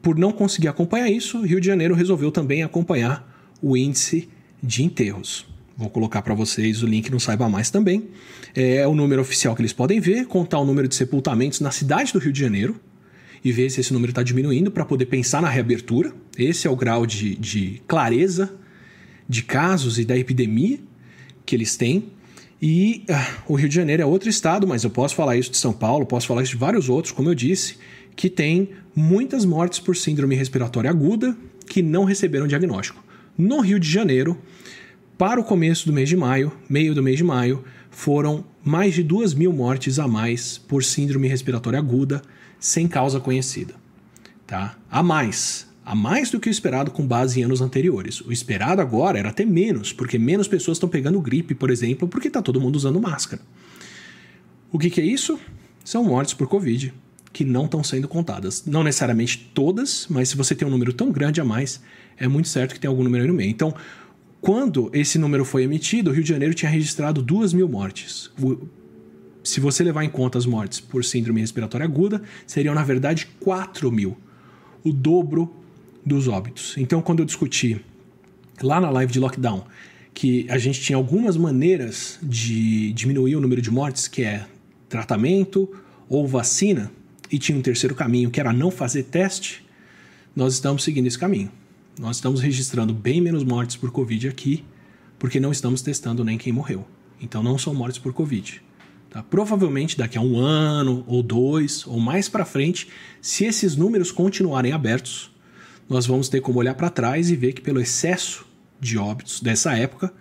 Por não conseguir acompanhar isso, Rio de Janeiro resolveu também acompanhar o índice de enterros. Vou colocar para vocês o link no Saiba Mais também. É o número oficial que eles podem ver, contar o número de sepultamentos na cidade do Rio de Janeiro e ver se esse número está diminuindo para poder pensar na reabertura. Esse é o grau de, de clareza de casos e da epidemia que eles têm. E ah, o Rio de Janeiro é outro estado, mas eu posso falar isso de São Paulo, posso falar isso de vários outros, como eu disse, que tem muitas mortes por síndrome respiratória aguda que não receberam diagnóstico. No Rio de Janeiro, para o começo do mês de maio, meio do mês de maio, foram mais de 2 mil mortes a mais por síndrome respiratória aguda sem causa conhecida. Tá? A mais, a mais do que o esperado com base em anos anteriores. O esperado agora era até menos, porque menos pessoas estão pegando gripe, por exemplo, porque está todo mundo usando máscara. O que, que é isso? são mortes por Covid que não estão sendo contadas. Não necessariamente todas, mas se você tem um número tão grande a mais, é muito certo que tem algum número aí no meio. Então, quando esse número foi emitido, o Rio de Janeiro tinha registrado 2 mil mortes. Se você levar em conta as mortes por síndrome respiratória aguda, seriam, na verdade, 4 mil. O dobro dos óbitos. Então, quando eu discuti lá na live de lockdown que a gente tinha algumas maneiras de diminuir o número de mortes, que é tratamento ou vacina, e tinha um terceiro caminho, que era não fazer teste, nós estamos seguindo esse caminho. Nós estamos registrando bem menos mortes por Covid aqui, porque não estamos testando nem quem morreu. Então não são mortes por Covid. Tá? Provavelmente daqui a um ano ou dois ou mais para frente, se esses números continuarem abertos, nós vamos ter como olhar para trás e ver que pelo excesso de óbitos dessa época,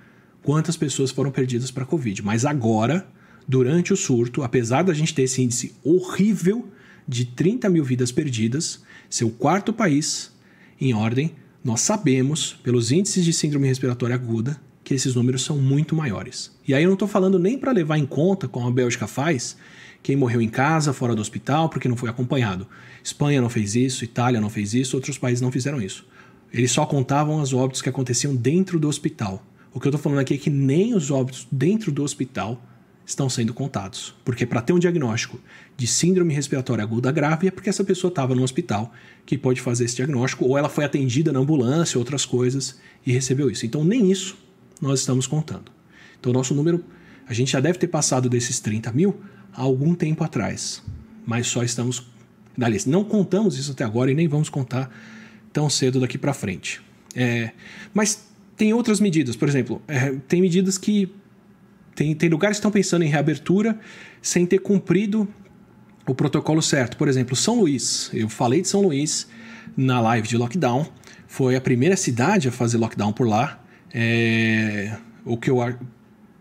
quantas pessoas foram perdidas para Covid. Mas agora, durante o surto, apesar da gente ter esse índice horrível de 30 mil vidas perdidas, seu quarto país em ordem, nós sabemos, pelos índices de síndrome respiratória aguda, que esses números são muito maiores. E aí eu não estou falando nem para levar em conta, como a Bélgica faz, quem morreu em casa, fora do hospital, porque não foi acompanhado. Espanha não fez isso, Itália não fez isso, outros países não fizeram isso. Eles só contavam os óbitos que aconteciam dentro do hospital. O que eu estou falando aqui é que nem os óbitos dentro do hospital estão sendo contados. Porque para ter um diagnóstico de síndrome respiratória aguda grave é porque essa pessoa estava no hospital que pode fazer esse diagnóstico, ou ela foi atendida na ambulância, outras coisas, e recebeu isso. Então, nem isso nós estamos contando. Então, nosso número, a gente já deve ter passado desses 30 mil há algum tempo atrás, mas só estamos. Aliás, não contamos isso até agora e nem vamos contar tão cedo daqui para frente. É, mas tem outras medidas, por exemplo, é, tem medidas que. Tem, tem lugares que estão pensando em reabertura sem ter cumprido o protocolo certo. Por exemplo, São Luís. Eu falei de São Luís na live de lockdown. Foi a primeira cidade a fazer lockdown por lá. É, o que eu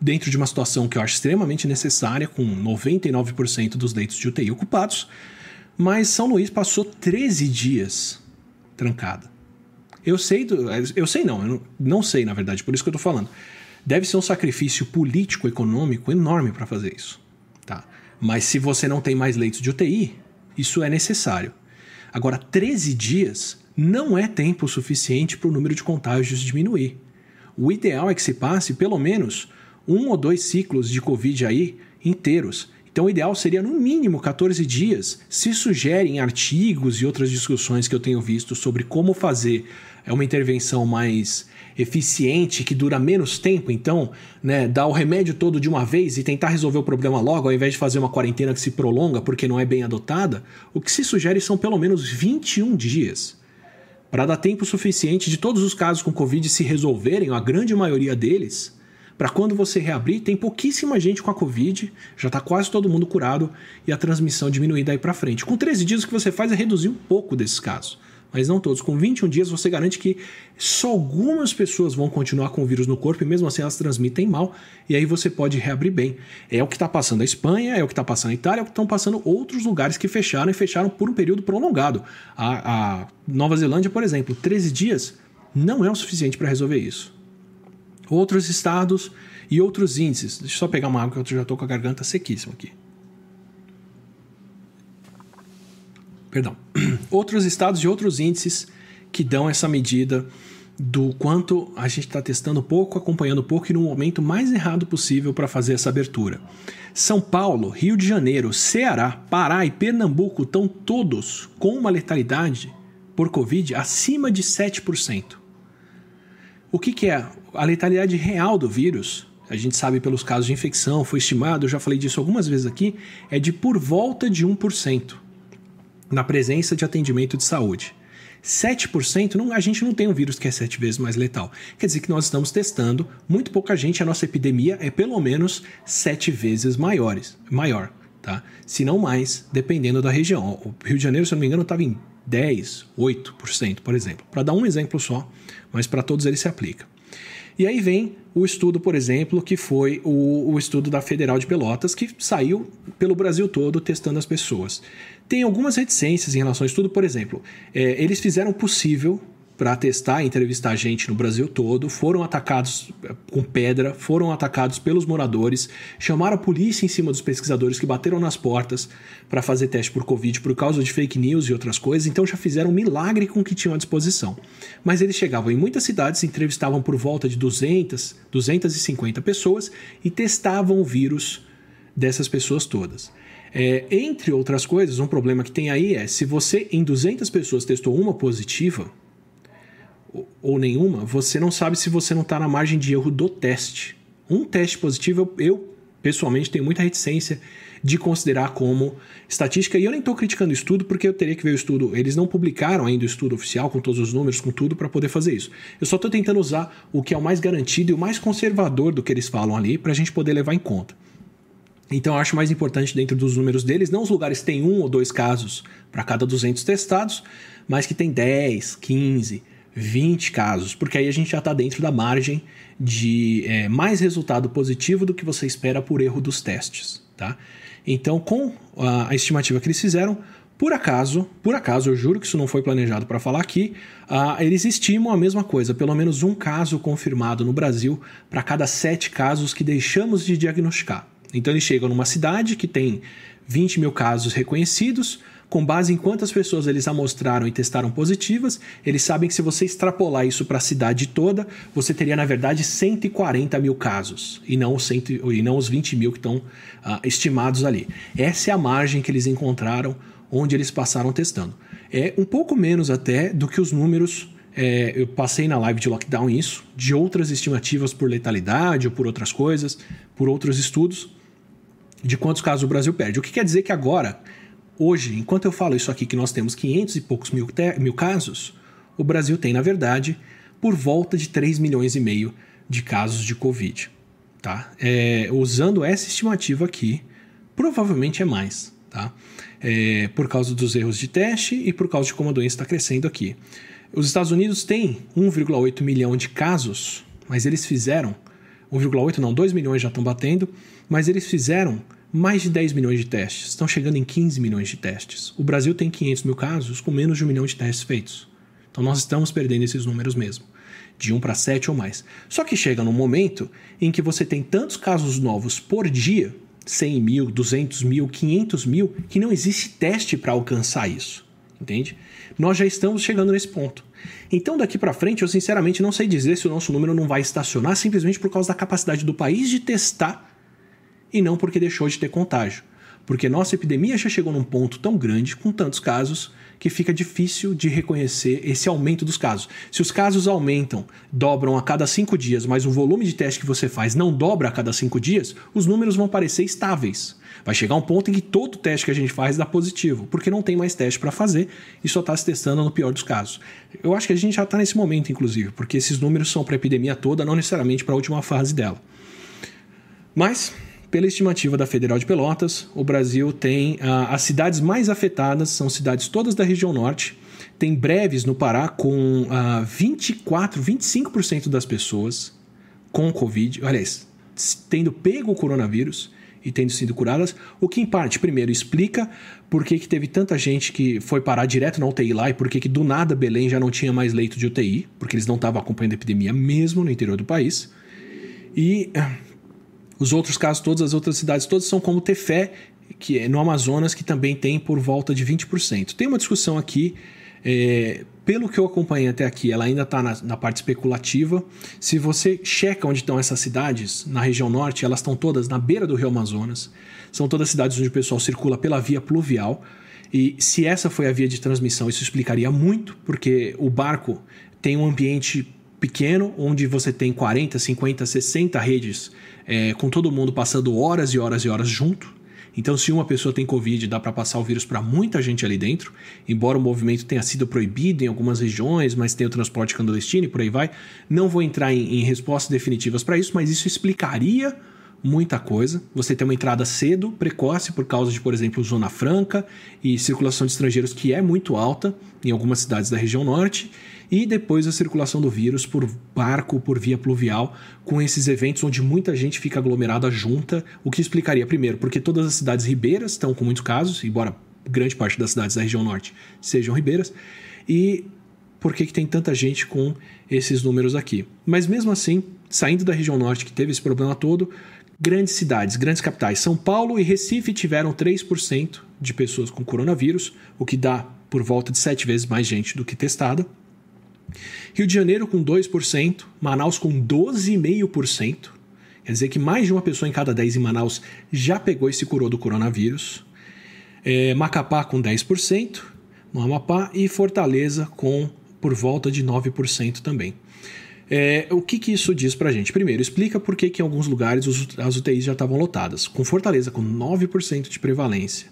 dentro de uma situação que eu acho extremamente necessária, com 99% dos leitos de UTI ocupados, mas São Luís passou 13 dias trancada. Eu sei, do, eu sei não, eu não, sei na verdade, por isso que eu tô falando. Deve ser um sacrifício político, econômico enorme para fazer isso, tá? Mas se você não tem mais leitos de UTI, isso é necessário. Agora, 13 dias não é tempo suficiente para o número de contágios diminuir. O ideal é que se passe pelo menos um ou dois ciclos de Covid aí inteiros então, o ideal seria, no mínimo, 14 dias. Se sugerem artigos e outras discussões que eu tenho visto sobre como fazer uma intervenção mais eficiente, que dura menos tempo, então, né, dar o remédio todo de uma vez e tentar resolver o problema logo, ao invés de fazer uma quarentena que se prolonga porque não é bem adotada, o que se sugere são pelo menos 21 dias. Para dar tempo suficiente de todos os casos com Covid se resolverem, a grande maioria deles, para quando você reabrir, tem pouquíssima gente com a Covid, já está quase todo mundo curado e a transmissão diminuir daí para frente. Com 13 dias, o que você faz é reduzir um pouco desses casos, mas não todos. Com 21 dias, você garante que só algumas pessoas vão continuar com o vírus no corpo e mesmo assim elas transmitem mal, e aí você pode reabrir bem. É o que está passando a Espanha, é o que está passando a Itália, é o que estão passando outros lugares que fecharam e fecharam por um período prolongado. A, a Nova Zelândia, por exemplo, 13 dias não é o suficiente para resolver isso outros estados e outros índices. Deixa eu só pegar uma água que eu já estou com a garganta sequíssima aqui. Perdão. Outros estados e outros índices que dão essa medida do quanto a gente está testando pouco, acompanhando pouco e no momento mais errado possível para fazer essa abertura. São Paulo, Rio de Janeiro, Ceará, Pará e Pernambuco estão todos com uma letalidade por Covid acima de 7%. O que, que é a letalidade real do vírus? A gente sabe pelos casos de infecção, foi estimado, eu já falei disso algumas vezes aqui, é de por volta de 1% na presença de atendimento de saúde. 7%, não, a gente não tem um vírus que é sete vezes mais letal. Quer dizer que nós estamos testando muito pouca gente, a nossa epidemia é pelo menos sete vezes maiores, maior, tá? Se não mais, dependendo da região. O Rio de Janeiro, se eu não me engano, estava em 10, 8%, por exemplo. Para dar um exemplo só, mas para todos eles se aplica. E aí vem o estudo, por exemplo, que foi o, o, estudo da Federal de Pelotas, que saiu pelo Brasil todo testando as pessoas. Tem algumas reticências em relação ao estudo, por exemplo, é, eles fizeram o possível para testar e entrevistar gente no Brasil todo, foram atacados eh, com pedra, foram atacados pelos moradores, chamaram a polícia em cima dos pesquisadores que bateram nas portas para fazer teste por Covid por causa de fake news e outras coisas, então já fizeram um milagre com o que tinham à disposição. Mas eles chegavam em muitas cidades, entrevistavam por volta de 200, 250 pessoas e testavam o vírus dessas pessoas todas. É, entre outras coisas, um problema que tem aí é se você em 200 pessoas testou uma positiva ou nenhuma, você não sabe se você não está na margem de erro do teste. Um teste positivo, eu, eu pessoalmente tenho muita reticência de considerar como estatística. E eu nem estou criticando o estudo, porque eu teria que ver o estudo. Eles não publicaram ainda o estudo oficial com todos os números, com tudo, para poder fazer isso. Eu só estou tentando usar o que é o mais garantido e o mais conservador do que eles falam ali, para a gente poder levar em conta. Então acho mais importante dentro dos números deles, não os lugares que tem um ou dois casos para cada 200 testados, mas que tem 10, 15, 20 casos, porque aí a gente já está dentro da margem de é, mais resultado positivo do que você espera por erro dos testes, tá? Então, com a, a estimativa que eles fizeram, por acaso, por acaso, eu juro que isso não foi planejado para falar aqui, uh, eles estimam a mesma coisa, pelo menos um caso confirmado no Brasil para cada sete casos que deixamos de diagnosticar. Então eles chegam numa cidade que tem 20 mil casos reconhecidos, com base em quantas pessoas eles amostraram e testaram positivas, eles sabem que se você extrapolar isso para a cidade toda, você teria, na verdade, 140 mil casos, e não os, cento, e não os 20 mil que estão uh, estimados ali. Essa é a margem que eles encontraram onde eles passaram testando. É um pouco menos até do que os números. É, eu passei na live de lockdown isso, de outras estimativas por letalidade ou por outras coisas, por outros estudos de quantos casos o Brasil perde. O que quer dizer que agora, hoje, enquanto eu falo isso aqui, que nós temos 500 e poucos mil, mil casos, o Brasil tem, na verdade, por volta de 3 milhões e meio de casos de Covid. Tá? É, usando essa estimativa aqui, provavelmente é mais, tá? É, por causa dos erros de teste e por causa de como a doença está crescendo aqui. Os Estados Unidos têm 1,8 milhão de casos, mas eles fizeram 1,8 não, 2 milhões já estão batendo, mas eles fizeram mais de 10 milhões de testes, estão chegando em 15 milhões de testes. O Brasil tem 500 mil casos com menos de um milhão de testes feitos. Então nós estamos perdendo esses números mesmo, de 1 para 7 ou mais. Só que chega num momento em que você tem tantos casos novos por dia, 100 mil, 200 mil, 500 mil, que não existe teste para alcançar isso, entende? Nós já estamos chegando nesse ponto. Então, daqui para frente, eu sinceramente não sei dizer se o nosso número não vai estacionar simplesmente por causa da capacidade do país de testar e não porque deixou de ter contágio. Porque nossa epidemia já chegou num ponto tão grande, com tantos casos, que fica difícil de reconhecer esse aumento dos casos. Se os casos aumentam, dobram a cada cinco dias, mas o volume de teste que você faz não dobra a cada cinco dias, os números vão parecer estáveis. Vai chegar um ponto em que todo teste que a gente faz dá positivo, porque não tem mais teste para fazer e só está se testando no pior dos casos. Eu acho que a gente já está nesse momento, inclusive, porque esses números são para a epidemia toda, não necessariamente para a última fase dela. Mas pela estimativa da Federal de Pelotas, o Brasil tem ah, as cidades mais afetadas, são cidades todas da região norte. Tem breves no Pará com ah, 24, 25% das pessoas com Covid, aliás, tendo pego o coronavírus e tendo sido curadas, o que em parte, primeiro, explica por que, que teve tanta gente que foi parar direto na UTI lá e por que, que do nada Belém já não tinha mais leito de UTI, porque eles não estavam acompanhando a epidemia mesmo no interior do país. E ah, os outros casos, todas as outras cidades, todas são como Tefé, que é no Amazonas, que também tem por volta de 20%. Tem uma discussão aqui, é, pelo que eu acompanhei até aqui, ela ainda está na, na, parte especulativa. Se você checa onde estão essas cidades, na região norte, elas estão todas na beira do rio Amazonas. São todas cidades onde o pessoal circula pela via pluvial. E se essa foi a via de transmissão, isso explicaria muito, porque o barco tem um ambiente pequeno, onde você tem 40, 50, 60 redes é, com todo mundo passando horas e horas e horas junto. Então, se uma pessoa tem Covid, dá para passar o vírus para muita gente ali dentro. Embora o movimento tenha sido proibido em algumas regiões, mas tem o transporte clandestino e por aí vai. Não vou entrar em, em respostas definitivas para isso, mas isso explicaria muita coisa. Você tem uma entrada cedo, precoce, por causa de, por exemplo, Zona Franca e circulação de estrangeiros que é muito alta em algumas cidades da região norte e depois a circulação do vírus por barco, por via pluvial, com esses eventos onde muita gente fica aglomerada junta, o que explicaria, primeiro, porque todas as cidades ribeiras estão com muitos casos, embora grande parte das cidades da região norte sejam ribeiras, e por que, que tem tanta gente com esses números aqui. Mas mesmo assim, saindo da região norte que teve esse problema todo, grandes cidades, grandes capitais, São Paulo e Recife tiveram 3% de pessoas com coronavírus, o que dá por volta de 7 vezes mais gente do que testada. Rio de Janeiro com 2%, Manaus com 12,5%. Quer dizer que mais de uma pessoa em cada 10 em Manaus já pegou e se curou do coronavírus. É, Macapá com 10%, no Amapá, e Fortaleza com por volta de 9% também. É, o que, que isso diz pra gente? Primeiro, explica por que, que em alguns lugares as UTIs já estavam lotadas. Com Fortaleza com 9% de prevalência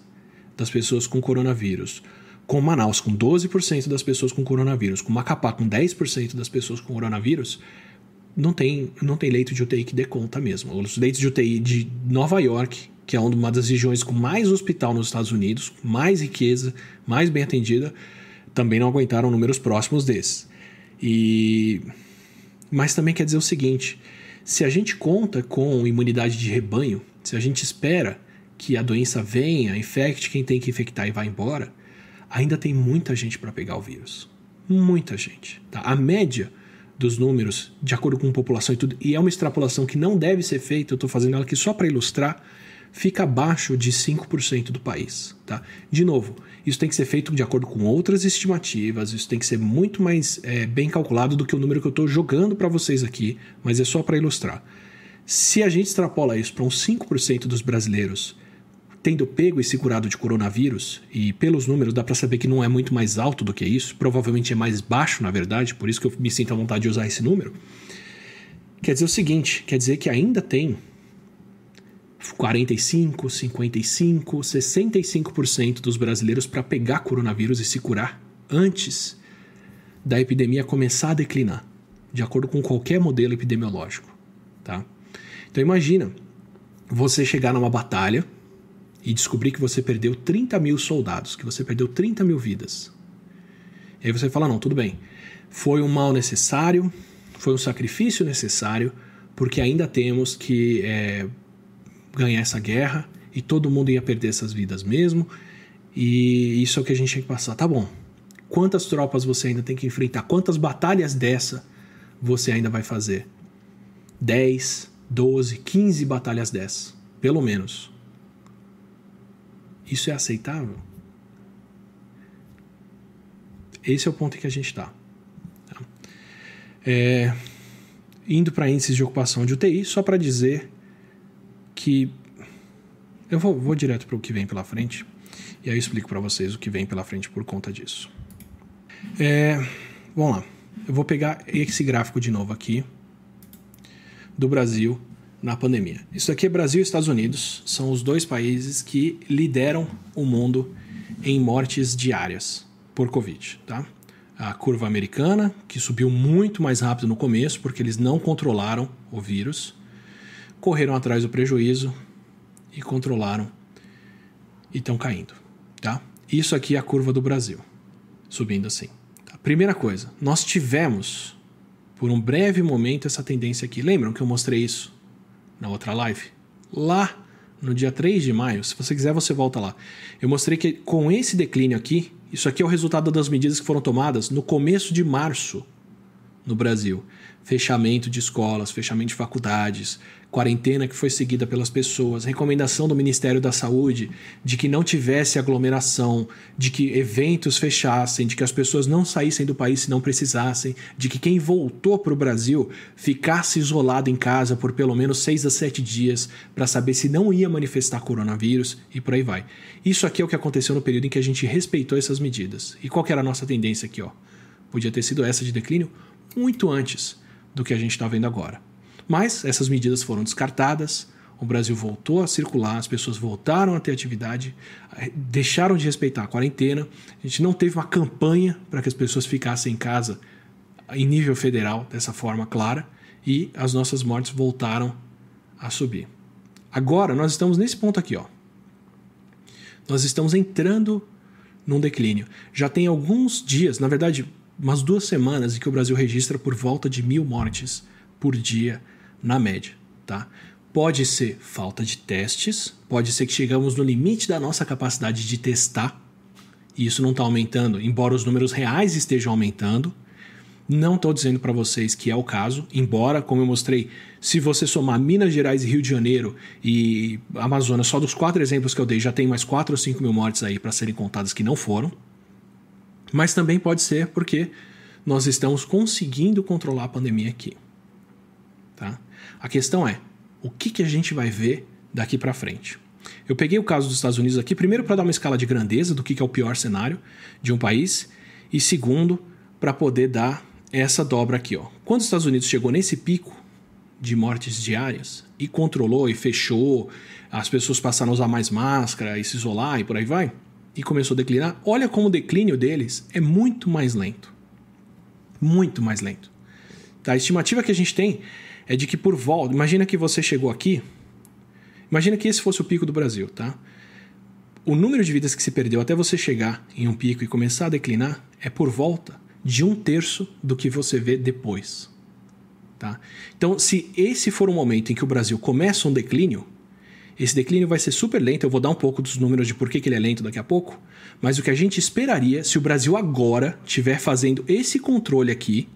das pessoas com coronavírus, com Manaus com 12% das pessoas com coronavírus, com Macapá com 10% das pessoas com coronavírus, não tem, não tem leito de UTI que dê conta mesmo. Os leitos de UTI de Nova York, que é uma das regiões com mais hospital nos Estados Unidos, mais riqueza, mais bem atendida, também não aguentaram números próximos desses. E mas também quer dizer o seguinte: se a gente conta com imunidade de rebanho, se a gente espera que a doença venha, infecte quem tem que infectar e vá embora, ainda tem muita gente para pegar o vírus. Muita gente. Tá? A média dos números, de acordo com a população e tudo, e é uma extrapolação que não deve ser feita, eu estou fazendo ela aqui só para ilustrar, fica abaixo de 5% do país. Tá? De novo, isso tem que ser feito de acordo com outras estimativas, isso tem que ser muito mais é, bem calculado do que o número que eu estou jogando para vocês aqui, mas é só para ilustrar. Se a gente extrapola isso para uns 5% dos brasileiros tendo pego esse curado de coronavírus, e pelos números dá para saber que não é muito mais alto do que isso, provavelmente é mais baixo, na verdade, por isso que eu me sinto à vontade de usar esse número. Quer dizer o seguinte: quer dizer que ainda tem 45, 55, 65% dos brasileiros para pegar coronavírus e se curar antes da epidemia começar a declinar, de acordo com qualquer modelo epidemiológico, tá? Então imagina você chegar numa batalha e descobrir que você perdeu 30 mil soldados, que você perdeu 30 mil vidas. E aí você fala: não, tudo bem, foi um mal necessário, foi um sacrifício necessário, porque ainda temos que é, ganhar essa guerra e todo mundo ia perder essas vidas mesmo. E isso é o que a gente tem que passar. Tá bom. Quantas tropas você ainda tem que enfrentar? Quantas batalhas dessa você ainda vai fazer? 10, 12, 15 batalhas dessas, pelo menos. Isso é aceitável? Esse é o ponto em que a gente está. Tá? É, indo para índices de ocupação de UTI, só para dizer que. Eu vou, vou direto para o que vem pela frente, e aí eu explico para vocês o que vem pela frente por conta disso. É, vamos lá. Eu vou pegar esse gráfico de novo aqui, do Brasil na pandemia. Isso aqui é Brasil e Estados Unidos, são os dois países que lideram o mundo em mortes diárias por Covid, tá? A curva americana, que subiu muito mais rápido no começo, porque eles não controlaram o vírus, correram atrás do prejuízo e controlaram e estão caindo, tá? Isso aqui é a curva do Brasil, subindo assim. Tá? Primeira coisa, nós tivemos por um breve momento essa tendência aqui. Lembram que eu mostrei isso na outra live. Lá no dia 3 de maio, se você quiser, você volta lá. Eu mostrei que com esse declínio aqui, isso aqui é o resultado das medidas que foram tomadas no começo de março no Brasil. Fechamento de escolas, fechamento de faculdades, quarentena que foi seguida pelas pessoas, recomendação do Ministério da Saúde de que não tivesse aglomeração, de que eventos fechassem, de que as pessoas não saíssem do país se não precisassem, de que quem voltou para o Brasil ficasse isolado em casa por pelo menos seis a sete dias para saber se não ia manifestar coronavírus e por aí vai. Isso aqui é o que aconteceu no período em que a gente respeitou essas medidas. E qual era a nossa tendência aqui? Ó? Podia ter sido essa de declínio muito antes do que a gente está vendo agora. Mas essas medidas foram descartadas, o Brasil voltou a circular, as pessoas voltaram a ter atividade, deixaram de respeitar a quarentena, a gente não teve uma campanha para que as pessoas ficassem em casa em nível federal dessa forma clara e as nossas mortes voltaram a subir. Agora nós estamos nesse ponto aqui, ó. Nós estamos entrando num declínio. Já tem alguns dias, na verdade, umas duas semanas em que o Brasil registra por volta de mil mortes por dia na média, tá? Pode ser falta de testes, pode ser que chegamos no limite da nossa capacidade de testar, e isso não está aumentando, embora os números reais estejam aumentando. Não estou dizendo para vocês que é o caso, embora, como eu mostrei, se você somar Minas Gerais e Rio de Janeiro e Amazonas, só dos quatro exemplos que eu dei, já tem mais 4 ou 5 mil mortes aí para serem contadas que não foram. Mas também pode ser porque nós estamos conseguindo controlar a pandemia aqui. Tá? A questão é, o que, que a gente vai ver daqui para frente? Eu peguei o caso dos Estados Unidos aqui, primeiro para dar uma escala de grandeza do que, que é o pior cenário de um país, e segundo, para poder dar essa dobra aqui. Ó. Quando os Estados Unidos chegou nesse pico de mortes diárias e controlou e fechou, as pessoas passaram a usar mais máscara e se isolar e por aí vai, e começou a declinar, olha como o declínio deles é muito mais lento. Muito mais lento. A estimativa que a gente tem é de que por volta. Imagina que você chegou aqui. Imagina que esse fosse o pico do Brasil, tá? O número de vidas que se perdeu até você chegar em um pico e começar a declinar é por volta de um terço do que você vê depois. Tá? Então, se esse for o momento em que o Brasil começa um declínio, esse declínio vai ser super lento. Eu vou dar um pouco dos números de por que ele é lento daqui a pouco. Mas o que a gente esperaria se o Brasil agora estiver fazendo esse controle aqui,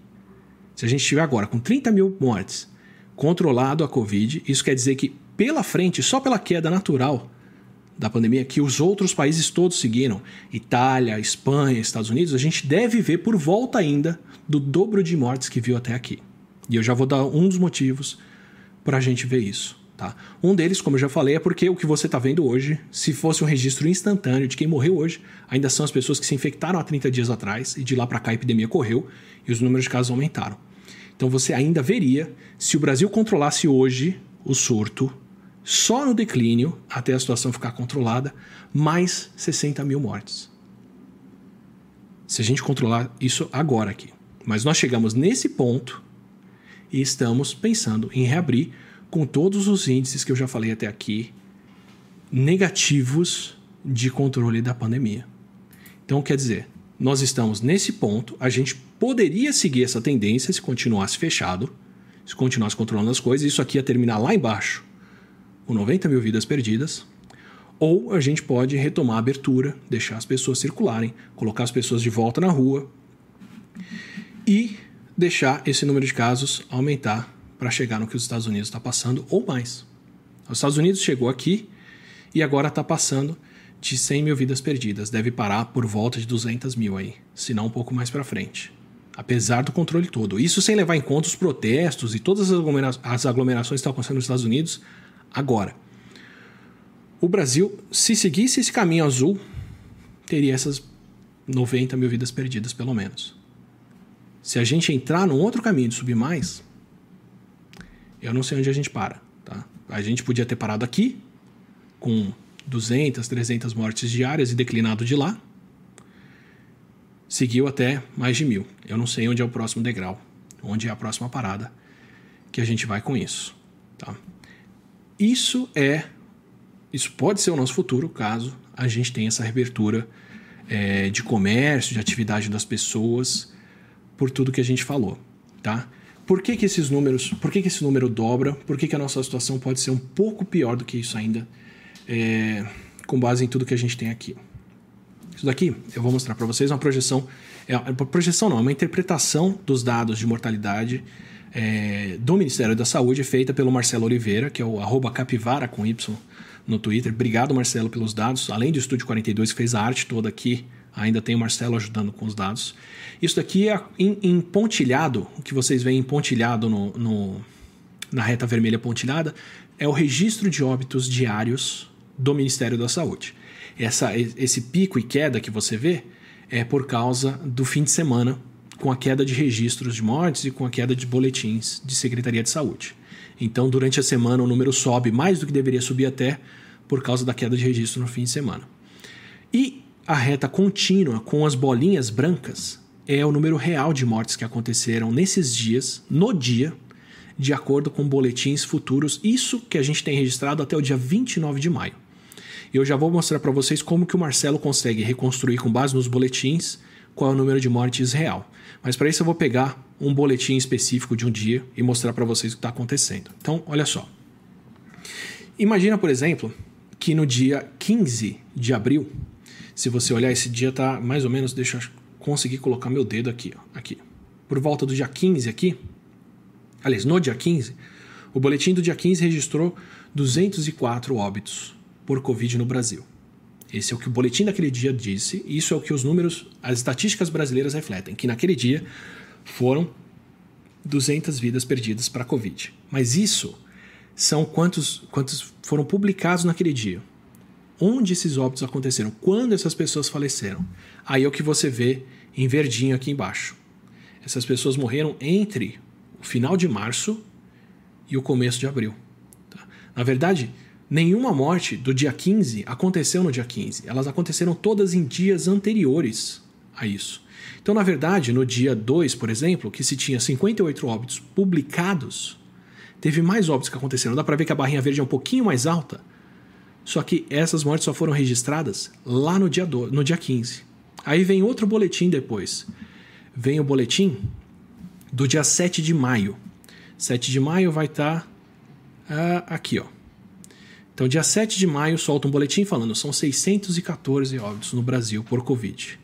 se a gente estiver agora com 30 mil mortes, controlado a Covid, isso quer dizer que pela frente, só pela queda natural da pandemia, que os outros países todos seguiram, Itália, Espanha, Estados Unidos, a gente deve ver por volta ainda do dobro de mortes que viu até aqui. E eu já vou dar um dos motivos para a gente ver isso. Tá? Um deles, como eu já falei, é porque o que você está vendo hoje, se fosse um registro instantâneo de quem morreu hoje, ainda são as pessoas que se infectaram há 30 dias atrás e de lá para cá a epidemia correu e os números de casos aumentaram. Então você ainda veria, se o Brasil controlasse hoje o surto, só no declínio, até a situação ficar controlada, mais 60 mil mortes. Se a gente controlar isso agora aqui. Mas nós chegamos nesse ponto e estamos pensando em reabrir com todos os índices que eu já falei até aqui negativos de controle da pandemia. Então, quer dizer, nós estamos nesse ponto, a gente poderia seguir essa tendência se continuasse fechado, se continuasse controlando as coisas, isso aqui ia terminar lá embaixo, com 90 mil vidas perdidas, ou a gente pode retomar a abertura, deixar as pessoas circularem, colocar as pessoas de volta na rua e deixar esse número de casos aumentar para chegar no que os Estados Unidos está passando ou mais. Os Estados Unidos chegou aqui e agora está passando de 100 mil vidas perdidas. Deve parar por volta de 200 mil aí, se não um pouco mais para frente. Apesar do controle todo. Isso sem levar em conta os protestos e todas as aglomerações que estão acontecendo nos Estados Unidos agora. O Brasil, se seguisse esse caminho azul, teria essas 90 mil vidas perdidas, pelo menos. Se a gente entrar num outro caminho de subir mais, eu não sei onde a gente para. Tá? A gente podia ter parado aqui, com 200, 300 mortes diárias e declinado de lá. Seguiu até mais de mil. Eu não sei onde é o próximo degrau, onde é a próxima parada que a gente vai com isso. Tá? Isso é. Isso pode ser o nosso futuro caso a gente tenha essa reabertura é, de comércio, de atividade das pessoas, por tudo que a gente falou. Tá? Por que, que esses números, por que, que esse número dobra? Por que, que a nossa situação pode ser um pouco pior do que isso ainda, é, com base em tudo que a gente tem aqui? Isso daqui eu vou mostrar para vocês uma projeção, é uma projeção não, é uma interpretação dos dados de mortalidade é, do Ministério da Saúde feita pelo Marcelo Oliveira, que é o arroba capivara com Y no Twitter. Obrigado, Marcelo, pelos dados. Além do Estúdio 42, que fez a arte toda aqui Ainda tem o Marcelo ajudando com os dados. Isso daqui é em, em pontilhado, o que vocês veem em pontilhado no, no, na reta vermelha pontilhada, é o registro de óbitos diários do Ministério da Saúde. Essa, esse pico e queda que você vê é por causa do fim de semana, com a queda de registros de mortes e com a queda de boletins de Secretaria de Saúde. Então, durante a semana, o número sobe mais do que deveria subir até por causa da queda de registro no fim de semana. E a reta contínua com as bolinhas brancas é o número real de mortes que aconteceram nesses dias, no dia, de acordo com boletins futuros, isso que a gente tem registrado até o dia 29 de maio. Eu já vou mostrar para vocês como que o Marcelo consegue reconstruir com base nos boletins qual é o número de mortes real. Mas para isso eu vou pegar um boletim específico de um dia e mostrar para vocês o que está acontecendo. Então, olha só. Imagina, por exemplo, que no dia 15 de abril se você olhar, esse dia tá mais ou menos. Deixa eu conseguir colocar meu dedo aqui, ó. Aqui. por volta do dia 15 aqui, aliás, no dia 15, o boletim do dia 15 registrou 204 óbitos por Covid no Brasil. Esse é o que o boletim daquele dia disse, e isso é o que os números, as estatísticas brasileiras refletem, que naquele dia foram 200 vidas perdidas para a Covid. Mas isso são quantos, quantos foram publicados naquele dia. Onde esses óbitos aconteceram? Quando essas pessoas faleceram? Aí é o que você vê em verdinho aqui embaixo. Essas pessoas morreram entre o final de março e o começo de abril. Tá? Na verdade, nenhuma morte do dia 15 aconteceu no dia 15. Elas aconteceram todas em dias anteriores a isso. Então, na verdade, no dia 2, por exemplo, que se tinha 58 óbitos publicados, teve mais óbitos que aconteceram. Dá para ver que a barrinha verde é um pouquinho mais alta. Só que essas mortes só foram registradas lá no dia, do, no dia 15. Aí vem outro boletim depois. Vem o boletim do dia 7 de maio. 7 de maio vai estar tá, uh, aqui, ó. Então, dia 7 de maio, solta um boletim falando são 614 óbitos no Brasil por Covid.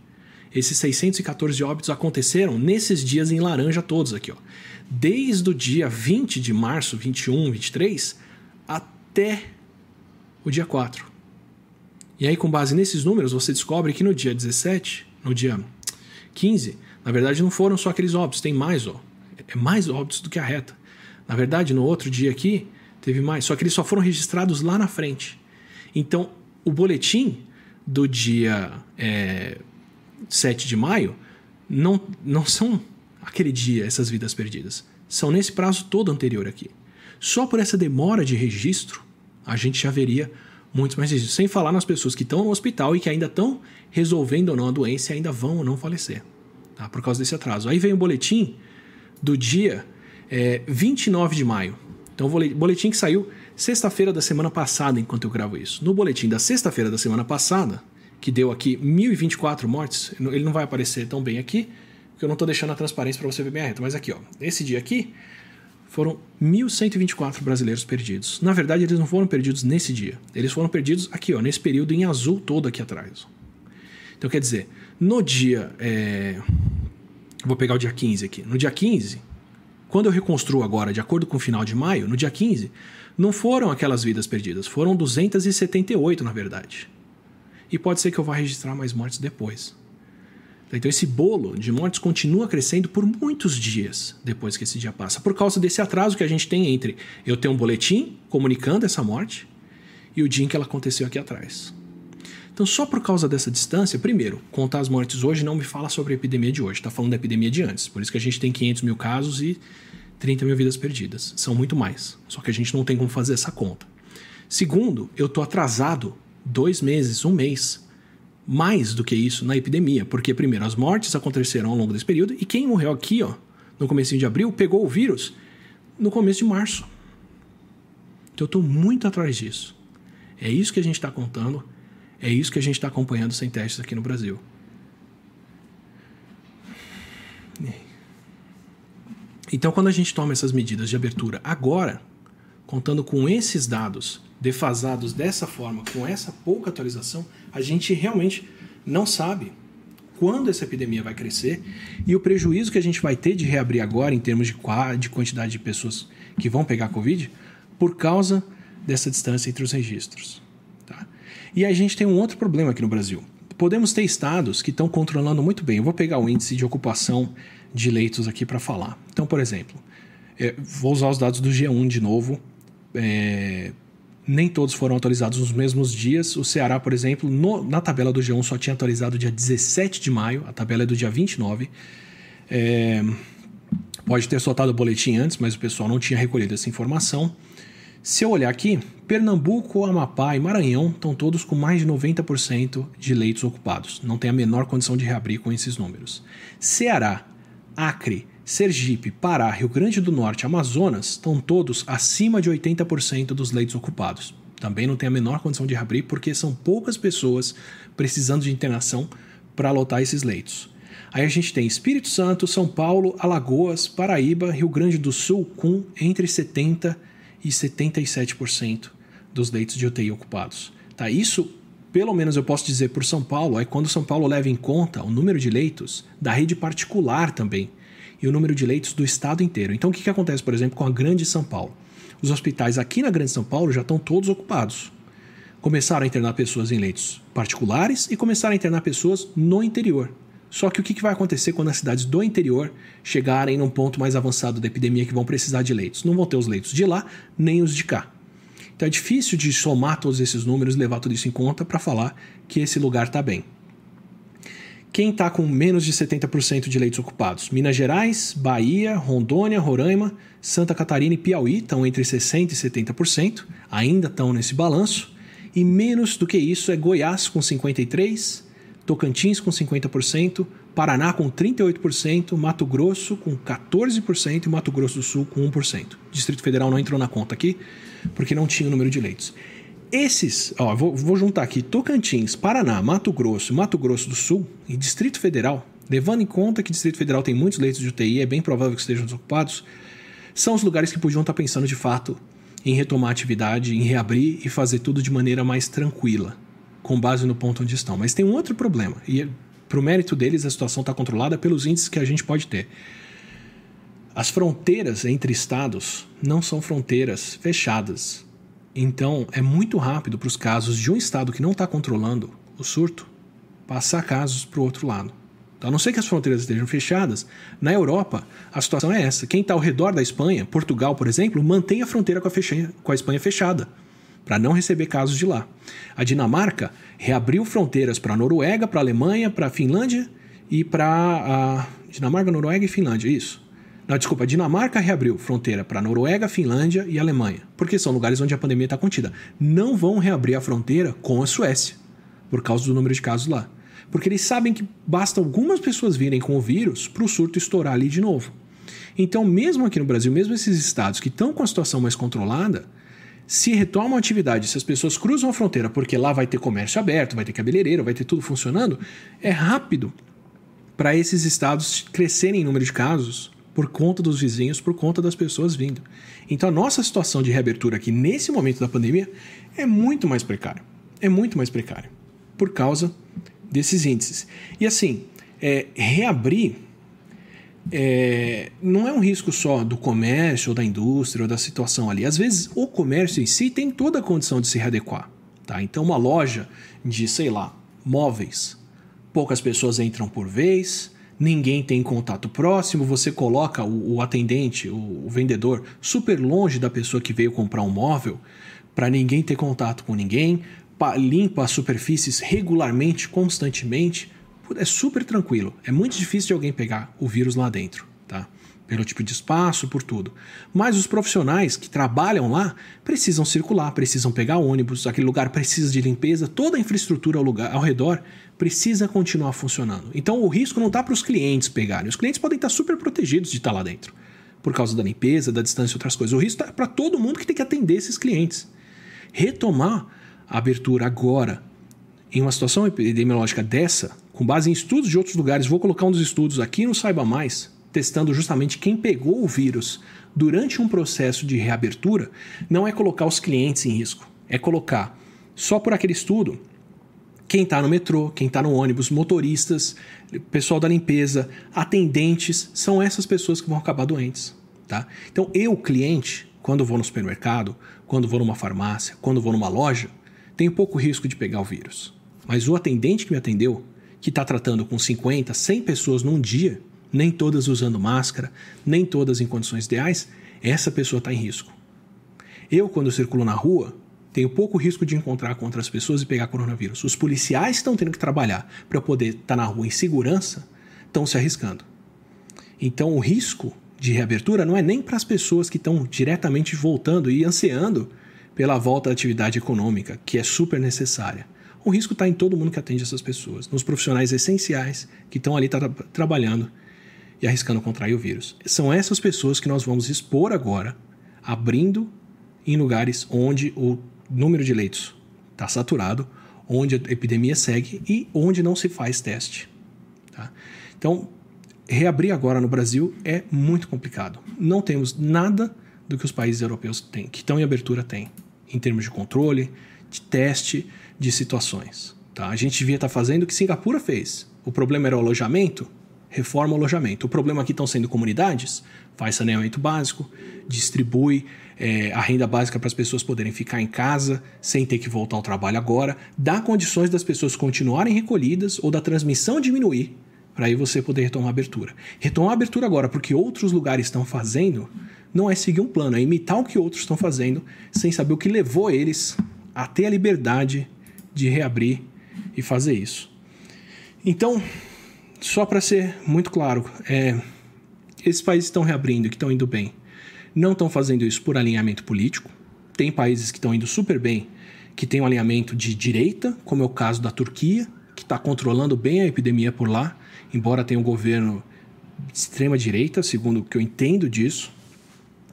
Esses 614 óbitos aconteceram nesses dias em laranja todos aqui, ó. Desde o dia 20 de março, 21, 23, até o dia 4. E aí, com base nesses números, você descobre que no dia 17, no dia 15, na verdade não foram só aqueles óbitos, tem mais, ó. É mais óbitos do que a reta. Na verdade, no outro dia aqui, teve mais, só que eles só foram registrados lá na frente. Então, o boletim do dia é, 7 de maio não, não são aquele dia essas vidas perdidas. São nesse prazo todo anterior aqui. Só por essa demora de registro, a gente já veria muitos mais registros. Sem falar nas pessoas que estão no hospital e que ainda estão resolvendo ou não a doença e ainda vão ou não falecer. Tá? Por causa desse atraso. Aí vem o boletim do dia é, 29 de maio. Então, o boletim que saiu sexta-feira da semana passada, enquanto eu gravo isso. No boletim da sexta-feira da semana passada, que deu aqui 1.024 mortes, ele não vai aparecer tão bem aqui, porque eu não estou deixando a transparência para você ver bem a reta. Mas aqui, ó, esse dia aqui, foram 1.124 brasileiros perdidos. Na verdade, eles não foram perdidos nesse dia. Eles foram perdidos aqui, ó, nesse período em azul todo aqui atrás. Então, quer dizer, no dia. É... Vou pegar o dia 15 aqui. No dia 15, quando eu reconstruo agora, de acordo com o final de maio, no dia 15, não foram aquelas vidas perdidas, foram 278, na verdade e pode ser que eu vá registrar mais mortes depois. Então esse bolo de mortes continua crescendo por muitos dias depois que esse dia passa, por causa desse atraso que a gente tem entre eu ter um boletim comunicando essa morte e o dia em que ela aconteceu aqui atrás. Então, só por causa dessa distância, primeiro, contar as mortes hoje não me fala sobre a epidemia de hoje, está falando da epidemia de antes. Por isso que a gente tem 500 mil casos e 30 mil vidas perdidas. São muito mais. Só que a gente não tem como fazer essa conta. Segundo, eu estou atrasado dois meses, um mês, mais do que isso na epidemia, porque primeiro as mortes aconteceram ao longo desse período e quem morreu aqui, ó, no começo de abril, pegou o vírus no começo de março. Então eu estou muito atrás disso. É isso que a gente está contando, é isso que a gente está acompanhando sem testes aqui no Brasil. Então, quando a gente toma essas medidas de abertura agora, contando com esses dados defasados dessa forma, com essa pouca atualização, a gente realmente não sabe quando essa epidemia vai crescer e o prejuízo que a gente vai ter de reabrir agora em termos de, de quantidade de pessoas que vão pegar Covid por causa dessa distância entre os registros. Tá? E a gente tem um outro problema aqui no Brasil. Podemos ter estados que estão controlando muito bem. Eu vou pegar o índice de ocupação de leitos aqui para falar. Então, por exemplo, é, vou usar os dados do G1 de novo. É, nem todos foram atualizados nos mesmos dias. O Ceará, por exemplo, no, na tabela do G1 só tinha atualizado dia 17 de maio, a tabela é do dia 29. É, pode ter soltado o boletim antes, mas o pessoal não tinha recolhido essa informação. Se eu olhar aqui, Pernambuco, Amapá e Maranhão estão todos com mais de 90% de leitos ocupados. Não tem a menor condição de reabrir com esses números. Ceará, Acre, Sergipe, Pará, Rio Grande do Norte, Amazonas estão todos acima de 80% dos leitos ocupados. Também não tem a menor condição de reabrir porque são poucas pessoas precisando de internação para lotar esses leitos. Aí a gente tem Espírito Santo, São Paulo, Alagoas, Paraíba, Rio Grande do Sul com entre 70 e 77% dos leitos de UTI ocupados. Tá? Isso, pelo menos eu posso dizer por São Paulo, é quando São Paulo leva em conta o número de leitos da rede particular também e o número de leitos do estado inteiro. Então, o que, que acontece, por exemplo, com a Grande São Paulo? Os hospitais aqui na Grande São Paulo já estão todos ocupados. Começaram a internar pessoas em leitos particulares e começaram a internar pessoas no interior. Só que o que vai acontecer quando as cidades do interior chegarem num ponto mais avançado da epidemia que vão precisar de leitos? Não vão ter os leitos de lá, nem os de cá. Então é difícil de somar todos esses números, levar tudo isso em conta para falar que esse lugar está bem. Quem está com menos de 70% de leitos ocupados? Minas Gerais, Bahia, Rondônia, Roraima, Santa Catarina e Piauí estão entre 60% e 70%, ainda estão nesse balanço. E menos do que isso é Goiás com 53%, Tocantins com 50%, Paraná com 38%, Mato Grosso com 14% e Mato Grosso do Sul com 1%. Distrito Federal não entrou na conta aqui, porque não tinha o número de leitos. Esses, ó, vou, vou juntar aqui Tocantins, Paraná, Mato Grosso, Mato Grosso do Sul e Distrito Federal, levando em conta que Distrito Federal tem muitos leitos de UTI, é bem provável que estejam desocupados, são os lugares que podiam estar pensando de fato em retomar a atividade, em reabrir e fazer tudo de maneira mais tranquila, com base no ponto onde estão. Mas tem um outro problema, e para o mérito deles a situação está controlada pelos índices que a gente pode ter. As fronteiras entre estados não são fronteiras fechadas. Então, é muito rápido para os casos de um estado que não está controlando o surto passar casos para o outro lado. Então, a não ser que as fronteiras estejam fechadas, na Europa a situação é essa. Quem está ao redor da Espanha, Portugal, por exemplo, mantém a fronteira com a, com a Espanha fechada para não receber casos de lá. A Dinamarca reabriu fronteiras para a Noruega, para a Alemanha, para a Finlândia e para a Dinamarca, Noruega e Finlândia, isso. Não, desculpa, Dinamarca reabriu fronteira para Noruega, Finlândia e Alemanha, porque são lugares onde a pandemia está contida. Não vão reabrir a fronteira com a Suécia, por causa do número de casos lá. Porque eles sabem que basta algumas pessoas virem com o vírus para o surto estourar ali de novo. Então, mesmo aqui no Brasil, mesmo esses estados que estão com a situação mais controlada, se retomam a atividade, se as pessoas cruzam a fronteira, porque lá vai ter comércio aberto, vai ter cabeleireiro, vai ter tudo funcionando, é rápido para esses estados crescerem em número de casos por conta dos vizinhos, por conta das pessoas vindo. Então a nossa situação de reabertura aqui nesse momento da pandemia é muito mais precária. É muito mais precária por causa desses índices. E assim, é, reabrir é, não é um risco só do comércio ou da indústria ou da situação ali. Às vezes o comércio em si tem toda a condição de se readequar. Tá? Então uma loja de, sei lá, móveis, poucas pessoas entram por vez, ninguém tem contato próximo, você coloca o, o atendente, o, o, vendedor, super longe da pessoa que veio comprar um móvel, para ninguém ter contato com ninguém, limpa as superfícies regularmente, constantemente. É super tranquilo. É muito difícil de alguém pegar o vírus lá dentro, tá? pelo tipo de espaço, por tudo. Mas os profissionais que trabalham lá precisam circular, precisam pegar ônibus, aquele lugar precisa de limpeza, toda a infraestrutura ao, lugar, ao redor precisa continuar funcionando. Então o risco não está para os clientes pegarem. Os clientes podem estar super protegidos de estar lá dentro, por causa da limpeza, da distância e outras coisas. O risco está para todo mundo que tem que atender esses clientes. Retomar a abertura agora, em uma situação epidemiológica dessa, com base em estudos de outros lugares, vou colocar um dos estudos aqui no Saiba Mais, testando justamente quem pegou o vírus durante um processo de reabertura, não é colocar os clientes em risco, é colocar só por aquele estudo quem está no metrô, quem está no ônibus, motoristas, pessoal da limpeza, atendentes, são essas pessoas que vão acabar doentes. Tá? Então, eu, cliente, quando vou no supermercado, quando vou numa farmácia, quando vou numa loja, tenho pouco risco de pegar o vírus. Mas o atendente que me atendeu, que está tratando com 50, 100 pessoas num dia, nem todas usando máscara, nem todas em condições ideais, essa pessoa está em risco. Eu, quando circulo na rua, tenho pouco risco de encontrar com outras pessoas e pegar coronavírus. Os policiais estão tendo que trabalhar para poder estar tá na rua em segurança, estão se arriscando. Então, o risco de reabertura não é nem para as pessoas que estão diretamente voltando e ansiando pela volta à atividade econômica, que é super necessária. O risco está em todo mundo que atende essas pessoas, nos profissionais essenciais que estão ali tra trabalhando e arriscando contrair o vírus. São essas pessoas que nós vamos expor agora, abrindo em lugares onde o número de leitos está saturado, onde a epidemia segue e onde não se faz teste. Tá? Então, reabrir agora no Brasil é muito complicado. Não temos nada do que os países europeus têm, que estão em abertura têm, em termos de controle, de teste, de situações. Tá? A gente devia estar tá fazendo o que Singapura fez. O problema era o alojamento, reforma o alojamento. O problema aqui estão sendo comunidades, faz saneamento básico, distribui é, a renda básica para as pessoas poderem ficar em casa sem ter que voltar ao trabalho agora, dá condições das pessoas continuarem recolhidas ou da transmissão diminuir para aí você poder retomar a abertura. Retomar a abertura agora, porque outros lugares estão fazendo, não é seguir um plano, é imitar o que outros estão fazendo, sem saber o que levou eles a ter a liberdade de reabrir e fazer isso. Então, só para ser muito claro, é, esses países estão reabrindo, que estão indo bem, não estão fazendo isso por alinhamento político. Tem países que estão indo super bem, que têm um alinhamento de direita, como é o caso da Turquia, que está controlando bem a epidemia por lá, embora tenha um governo de extrema direita, segundo o que eu entendo disso.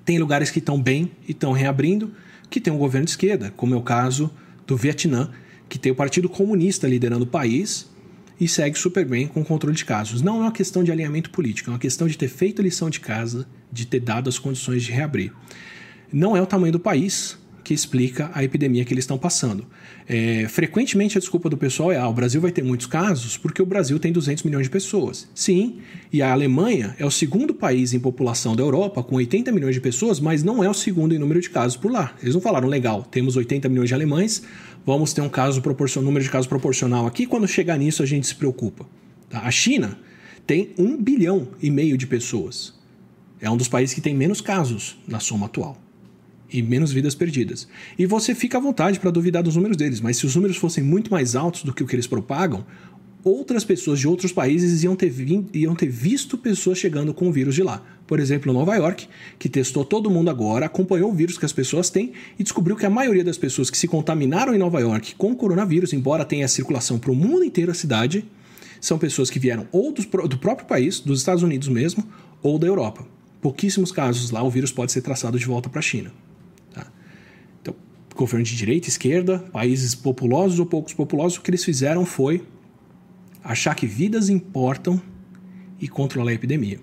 Tem lugares que estão bem e estão reabrindo, que tem um governo de esquerda, como é o caso do Vietnã, que tem o Partido Comunista liderando o país e segue super bem com o controle de casos. Não é uma questão de alinhamento político, é uma questão de ter feito a lição de casa, de ter dado as condições de reabrir. Não é o tamanho do país que explica a epidemia que eles estão passando. É, frequentemente a desculpa do pessoal é: ah, o Brasil vai ter muitos casos porque o Brasil tem 200 milhões de pessoas. Sim, e a Alemanha é o segundo país em população da Europa, com 80 milhões de pessoas, mas não é o segundo em número de casos por lá. Eles não falaram, legal, temos 80 milhões de alemães, vamos ter um caso proporcional, número de casos proporcional aqui, quando chegar nisso a gente se preocupa. Tá? A China tem um bilhão e meio de pessoas. É um dos países que tem menos casos na soma atual e menos vidas perdidas. E você fica à vontade para duvidar dos números deles, mas se os números fossem muito mais altos do que o que eles propagam, outras pessoas de outros países iam ter, iam ter visto pessoas chegando com o vírus de lá. Por exemplo, Nova York, que testou todo mundo agora, acompanhou o vírus que as pessoas têm e descobriu que a maioria das pessoas que se contaminaram em Nova York com o coronavírus, embora tenha circulação para o mundo inteiro a cidade, são pessoas que vieram ou do, do próprio país, dos Estados Unidos mesmo, ou da Europa. Pouquíssimos casos lá o vírus pode ser traçado de volta para a China governo de direita, esquerda, países populosos ou poucos populosos, o que eles fizeram foi achar que vidas importam e controlar a epidemia.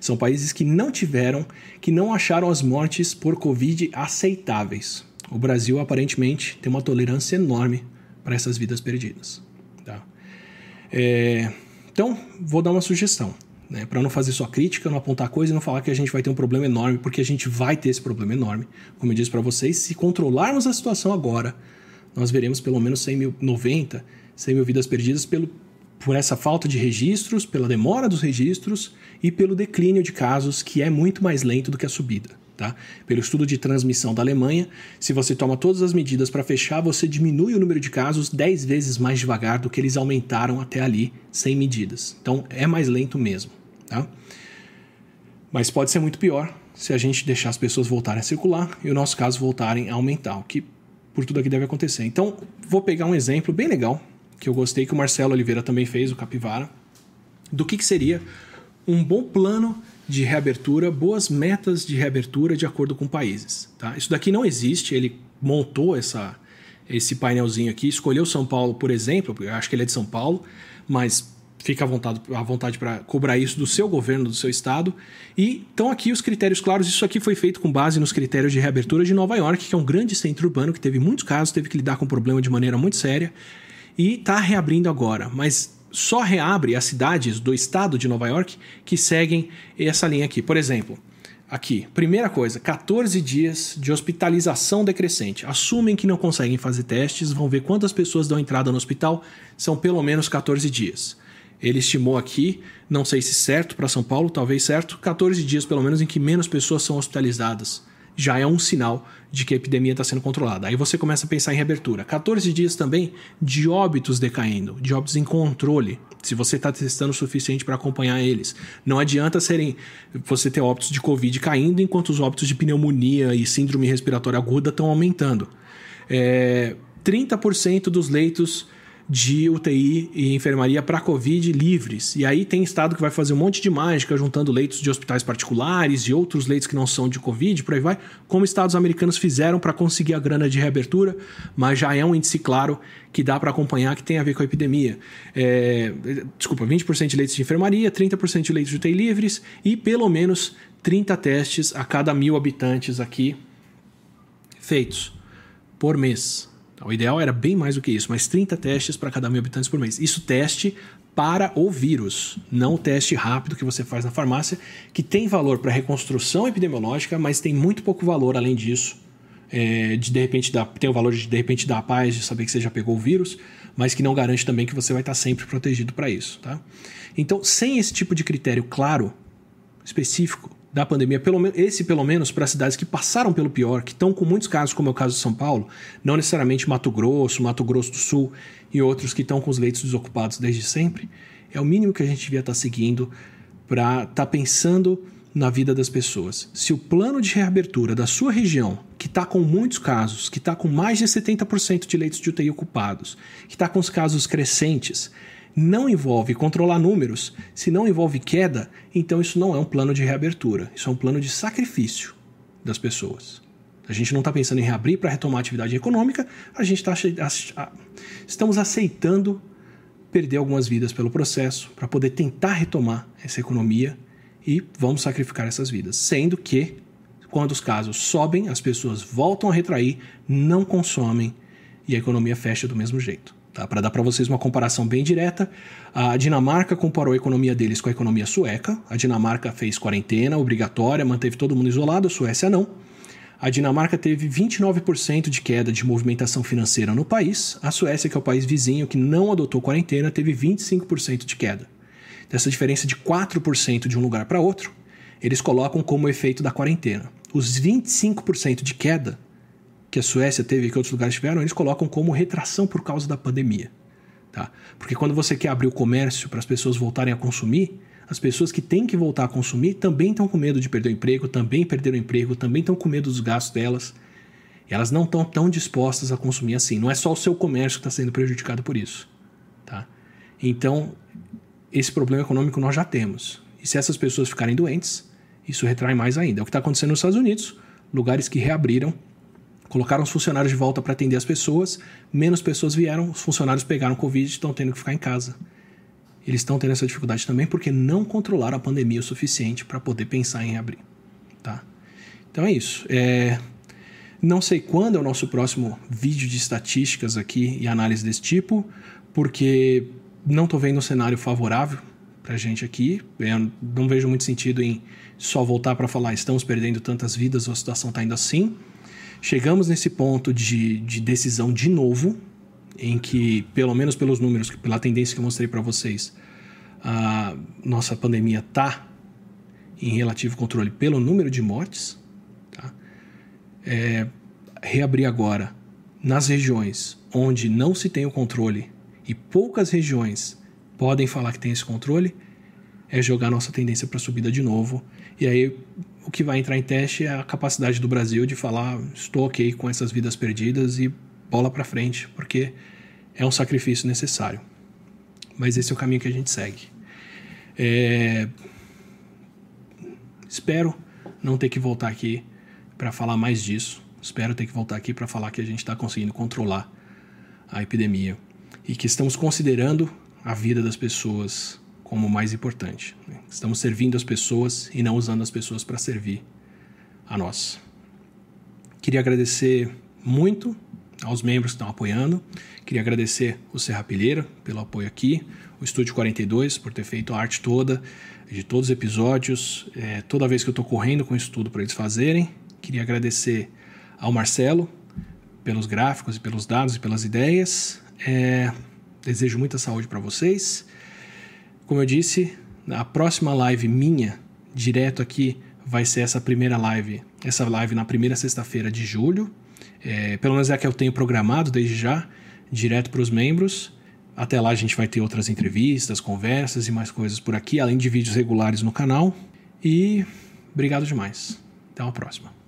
São países que não tiveram, que não acharam as mortes por Covid aceitáveis. O Brasil, aparentemente, tem uma tolerância enorme para essas vidas perdidas. Tá? É, então, vou dar uma sugestão né? Para não fazer só crítica, não apontar coisa e não falar que a gente vai ter um problema enorme, porque a gente vai ter esse problema enorme. Como eu disse para vocês, se controlarmos a situação agora, nós veremos pelo menos 100 mil, 90, 100 mil vidas perdidas pelo, por essa falta de registros, pela demora dos registros e pelo declínio de casos, que é muito mais lento do que a subida. Tá? Pelo estudo de transmissão da Alemanha, se você toma todas as medidas para fechar, você diminui o número de casos 10 vezes mais devagar do que eles aumentaram até ali sem medidas. Então é mais lento mesmo. Tá? Mas pode ser muito pior se a gente deixar as pessoas voltarem a circular e o nosso caso voltarem a aumentar, o que por tudo aqui deve acontecer. Então, vou pegar um exemplo bem legal, que eu gostei, que o Marcelo Oliveira também fez, o Capivara, do que, que seria um bom plano de reabertura, boas metas de reabertura de acordo com países. Tá? Isso daqui não existe, ele montou essa, esse painelzinho aqui, escolheu São Paulo, por exemplo, eu acho que ele é de São Paulo, mas fica à vontade, à vontade para cobrar isso do seu governo, do seu estado. E estão aqui os critérios claros. Isso aqui foi feito com base nos critérios de reabertura de Nova York, que é um grande centro urbano que teve muitos casos, teve que lidar com o problema de maneira muito séria e está reabrindo agora. Mas só reabre as cidades do estado de Nova York que seguem essa linha aqui. Por exemplo, aqui, primeira coisa, 14 dias de hospitalização decrescente. Assumem que não conseguem fazer testes, vão ver quantas pessoas dão entrada no hospital, são pelo menos 14 dias. Ele estimou aqui, não sei se certo para São Paulo, talvez certo, 14 dias pelo menos em que menos pessoas são hospitalizadas. Já é um sinal de que a epidemia está sendo controlada. Aí você começa a pensar em reabertura. 14 dias também de óbitos decaindo, de óbitos em controle. Se você está testando o suficiente para acompanhar eles. Não adianta serem você ter óbitos de Covid caindo enquanto os óbitos de pneumonia e síndrome respiratória aguda estão aumentando. É, 30% dos leitos de UTI e enfermaria para Covid livres. E aí tem estado que vai fazer um monte de mágica, juntando leitos de hospitais particulares e outros leitos que não são de Covid, por aí vai, como estados americanos fizeram para conseguir a grana de reabertura, mas já é um índice claro que dá para acompanhar que tem a ver com a epidemia. É, desculpa, 20% de leitos de enfermaria, 30% de leitos de UTI livres e pelo menos 30 testes a cada mil habitantes aqui feitos por mês. O ideal era bem mais do que isso, mas 30 testes para cada mil habitantes por mês. Isso teste para o vírus, não o teste rápido que você faz na farmácia, que tem valor para reconstrução epidemiológica, mas tem muito pouco valor além disso. É, de de repente tem o valor de de repente dar a paz de saber que você já pegou o vírus, mas que não garante também que você vai estar sempre protegido para isso, tá? Então, sem esse tipo de critério claro, específico da pandemia, pelo esse pelo menos para cidades que passaram pelo pior, que estão com muitos casos, como é o caso de São Paulo, não necessariamente Mato Grosso, Mato Grosso do Sul e outros que estão com os leitos desocupados desde sempre, é o mínimo que a gente devia estar seguindo para estar tá pensando na vida das pessoas. Se o plano de reabertura da sua região, que está com muitos casos, que está com mais de 70% de leitos de UTI ocupados, que está com os casos crescentes, não envolve controlar números, se não envolve queda, então isso não é um plano de reabertura, isso é um plano de sacrifício das pessoas. A gente não está pensando em reabrir para retomar a atividade econômica, a gente está estamos aceitando perder algumas vidas pelo processo para poder tentar retomar essa economia e vamos sacrificar essas vidas. Sendo que, quando os casos sobem, as pessoas voltam a retrair, não consomem e a economia fecha do mesmo jeito. Tá? Para dar para vocês uma comparação bem direta, a Dinamarca comparou a economia deles com a economia sueca. A Dinamarca fez quarentena obrigatória, manteve todo mundo isolado, a Suécia não. A Dinamarca teve 29% de queda de movimentação financeira no país. A Suécia, que é o país vizinho que não adotou quarentena, teve 25% de queda dessa diferença de 4% de um lugar para outro, eles colocam como efeito da quarentena. Os 25% de queda que a Suécia teve e que outros lugares tiveram, eles colocam como retração por causa da pandemia. Tá? Porque quando você quer abrir o comércio para as pessoas voltarem a consumir, as pessoas que têm que voltar a consumir também estão com medo de perder o emprego, também perderam o emprego, também estão com medo dos gastos delas. E elas não estão tão dispostas a consumir assim. Não é só o seu comércio que está sendo prejudicado por isso. Tá? Então, esse problema econômico nós já temos. E se essas pessoas ficarem doentes, isso retrai mais ainda. É o que está acontecendo nos Estados Unidos, lugares que reabriram, colocaram os funcionários de volta para atender as pessoas, menos pessoas vieram, os funcionários pegaram Covid e estão tendo que ficar em casa. Eles estão tendo essa dificuldade também porque não controlaram a pandemia o suficiente para poder pensar em reabrir. Tá? Então é isso. É... Não sei quando é o nosso próximo vídeo de estatísticas aqui e análise desse tipo, porque não estou vendo um cenário favorável para a gente aqui. Eu não vejo muito sentido em só voltar para falar estamos perdendo tantas vidas ou a situação está indo assim. Chegamos nesse ponto de, de decisão de novo, em que, pelo menos pelos números, pela tendência que eu mostrei para vocês, a nossa pandemia está em relativo controle pelo número de mortes. Tá? É, reabrir agora nas regiões onde não se tem o controle e poucas regiões podem falar que tem esse controle, é jogar nossa tendência para subida de novo. E aí o que vai entrar em teste é a capacidade do Brasil de falar estou ok com essas vidas perdidas e bola para frente, porque é um sacrifício necessário. Mas esse é o caminho que a gente segue. É... Espero não ter que voltar aqui para falar mais disso. Espero ter que voltar aqui para falar que a gente está conseguindo controlar a epidemia e que estamos considerando a vida das pessoas como o mais importante. Né? Estamos servindo as pessoas e não usando as pessoas para servir a nós. Queria agradecer muito aos membros que estão apoiando. Queria agradecer o Serra Pilheira pelo apoio aqui, o Estúdio 42 por ter feito a arte toda de todos os episódios, é, toda vez que eu estou correndo com isso tudo para eles fazerem. Queria agradecer ao Marcelo pelos gráficos e pelos dados e pelas ideias, é, desejo muita saúde para vocês. Como eu disse, a próxima live minha, direto aqui, vai ser essa primeira live, essa live na primeira sexta-feira de julho. É, pelo menos é a que eu tenho programado desde já, direto para os membros. Até lá a gente vai ter outras entrevistas, conversas e mais coisas por aqui, além de vídeos regulares no canal. E obrigado demais. Até uma próxima.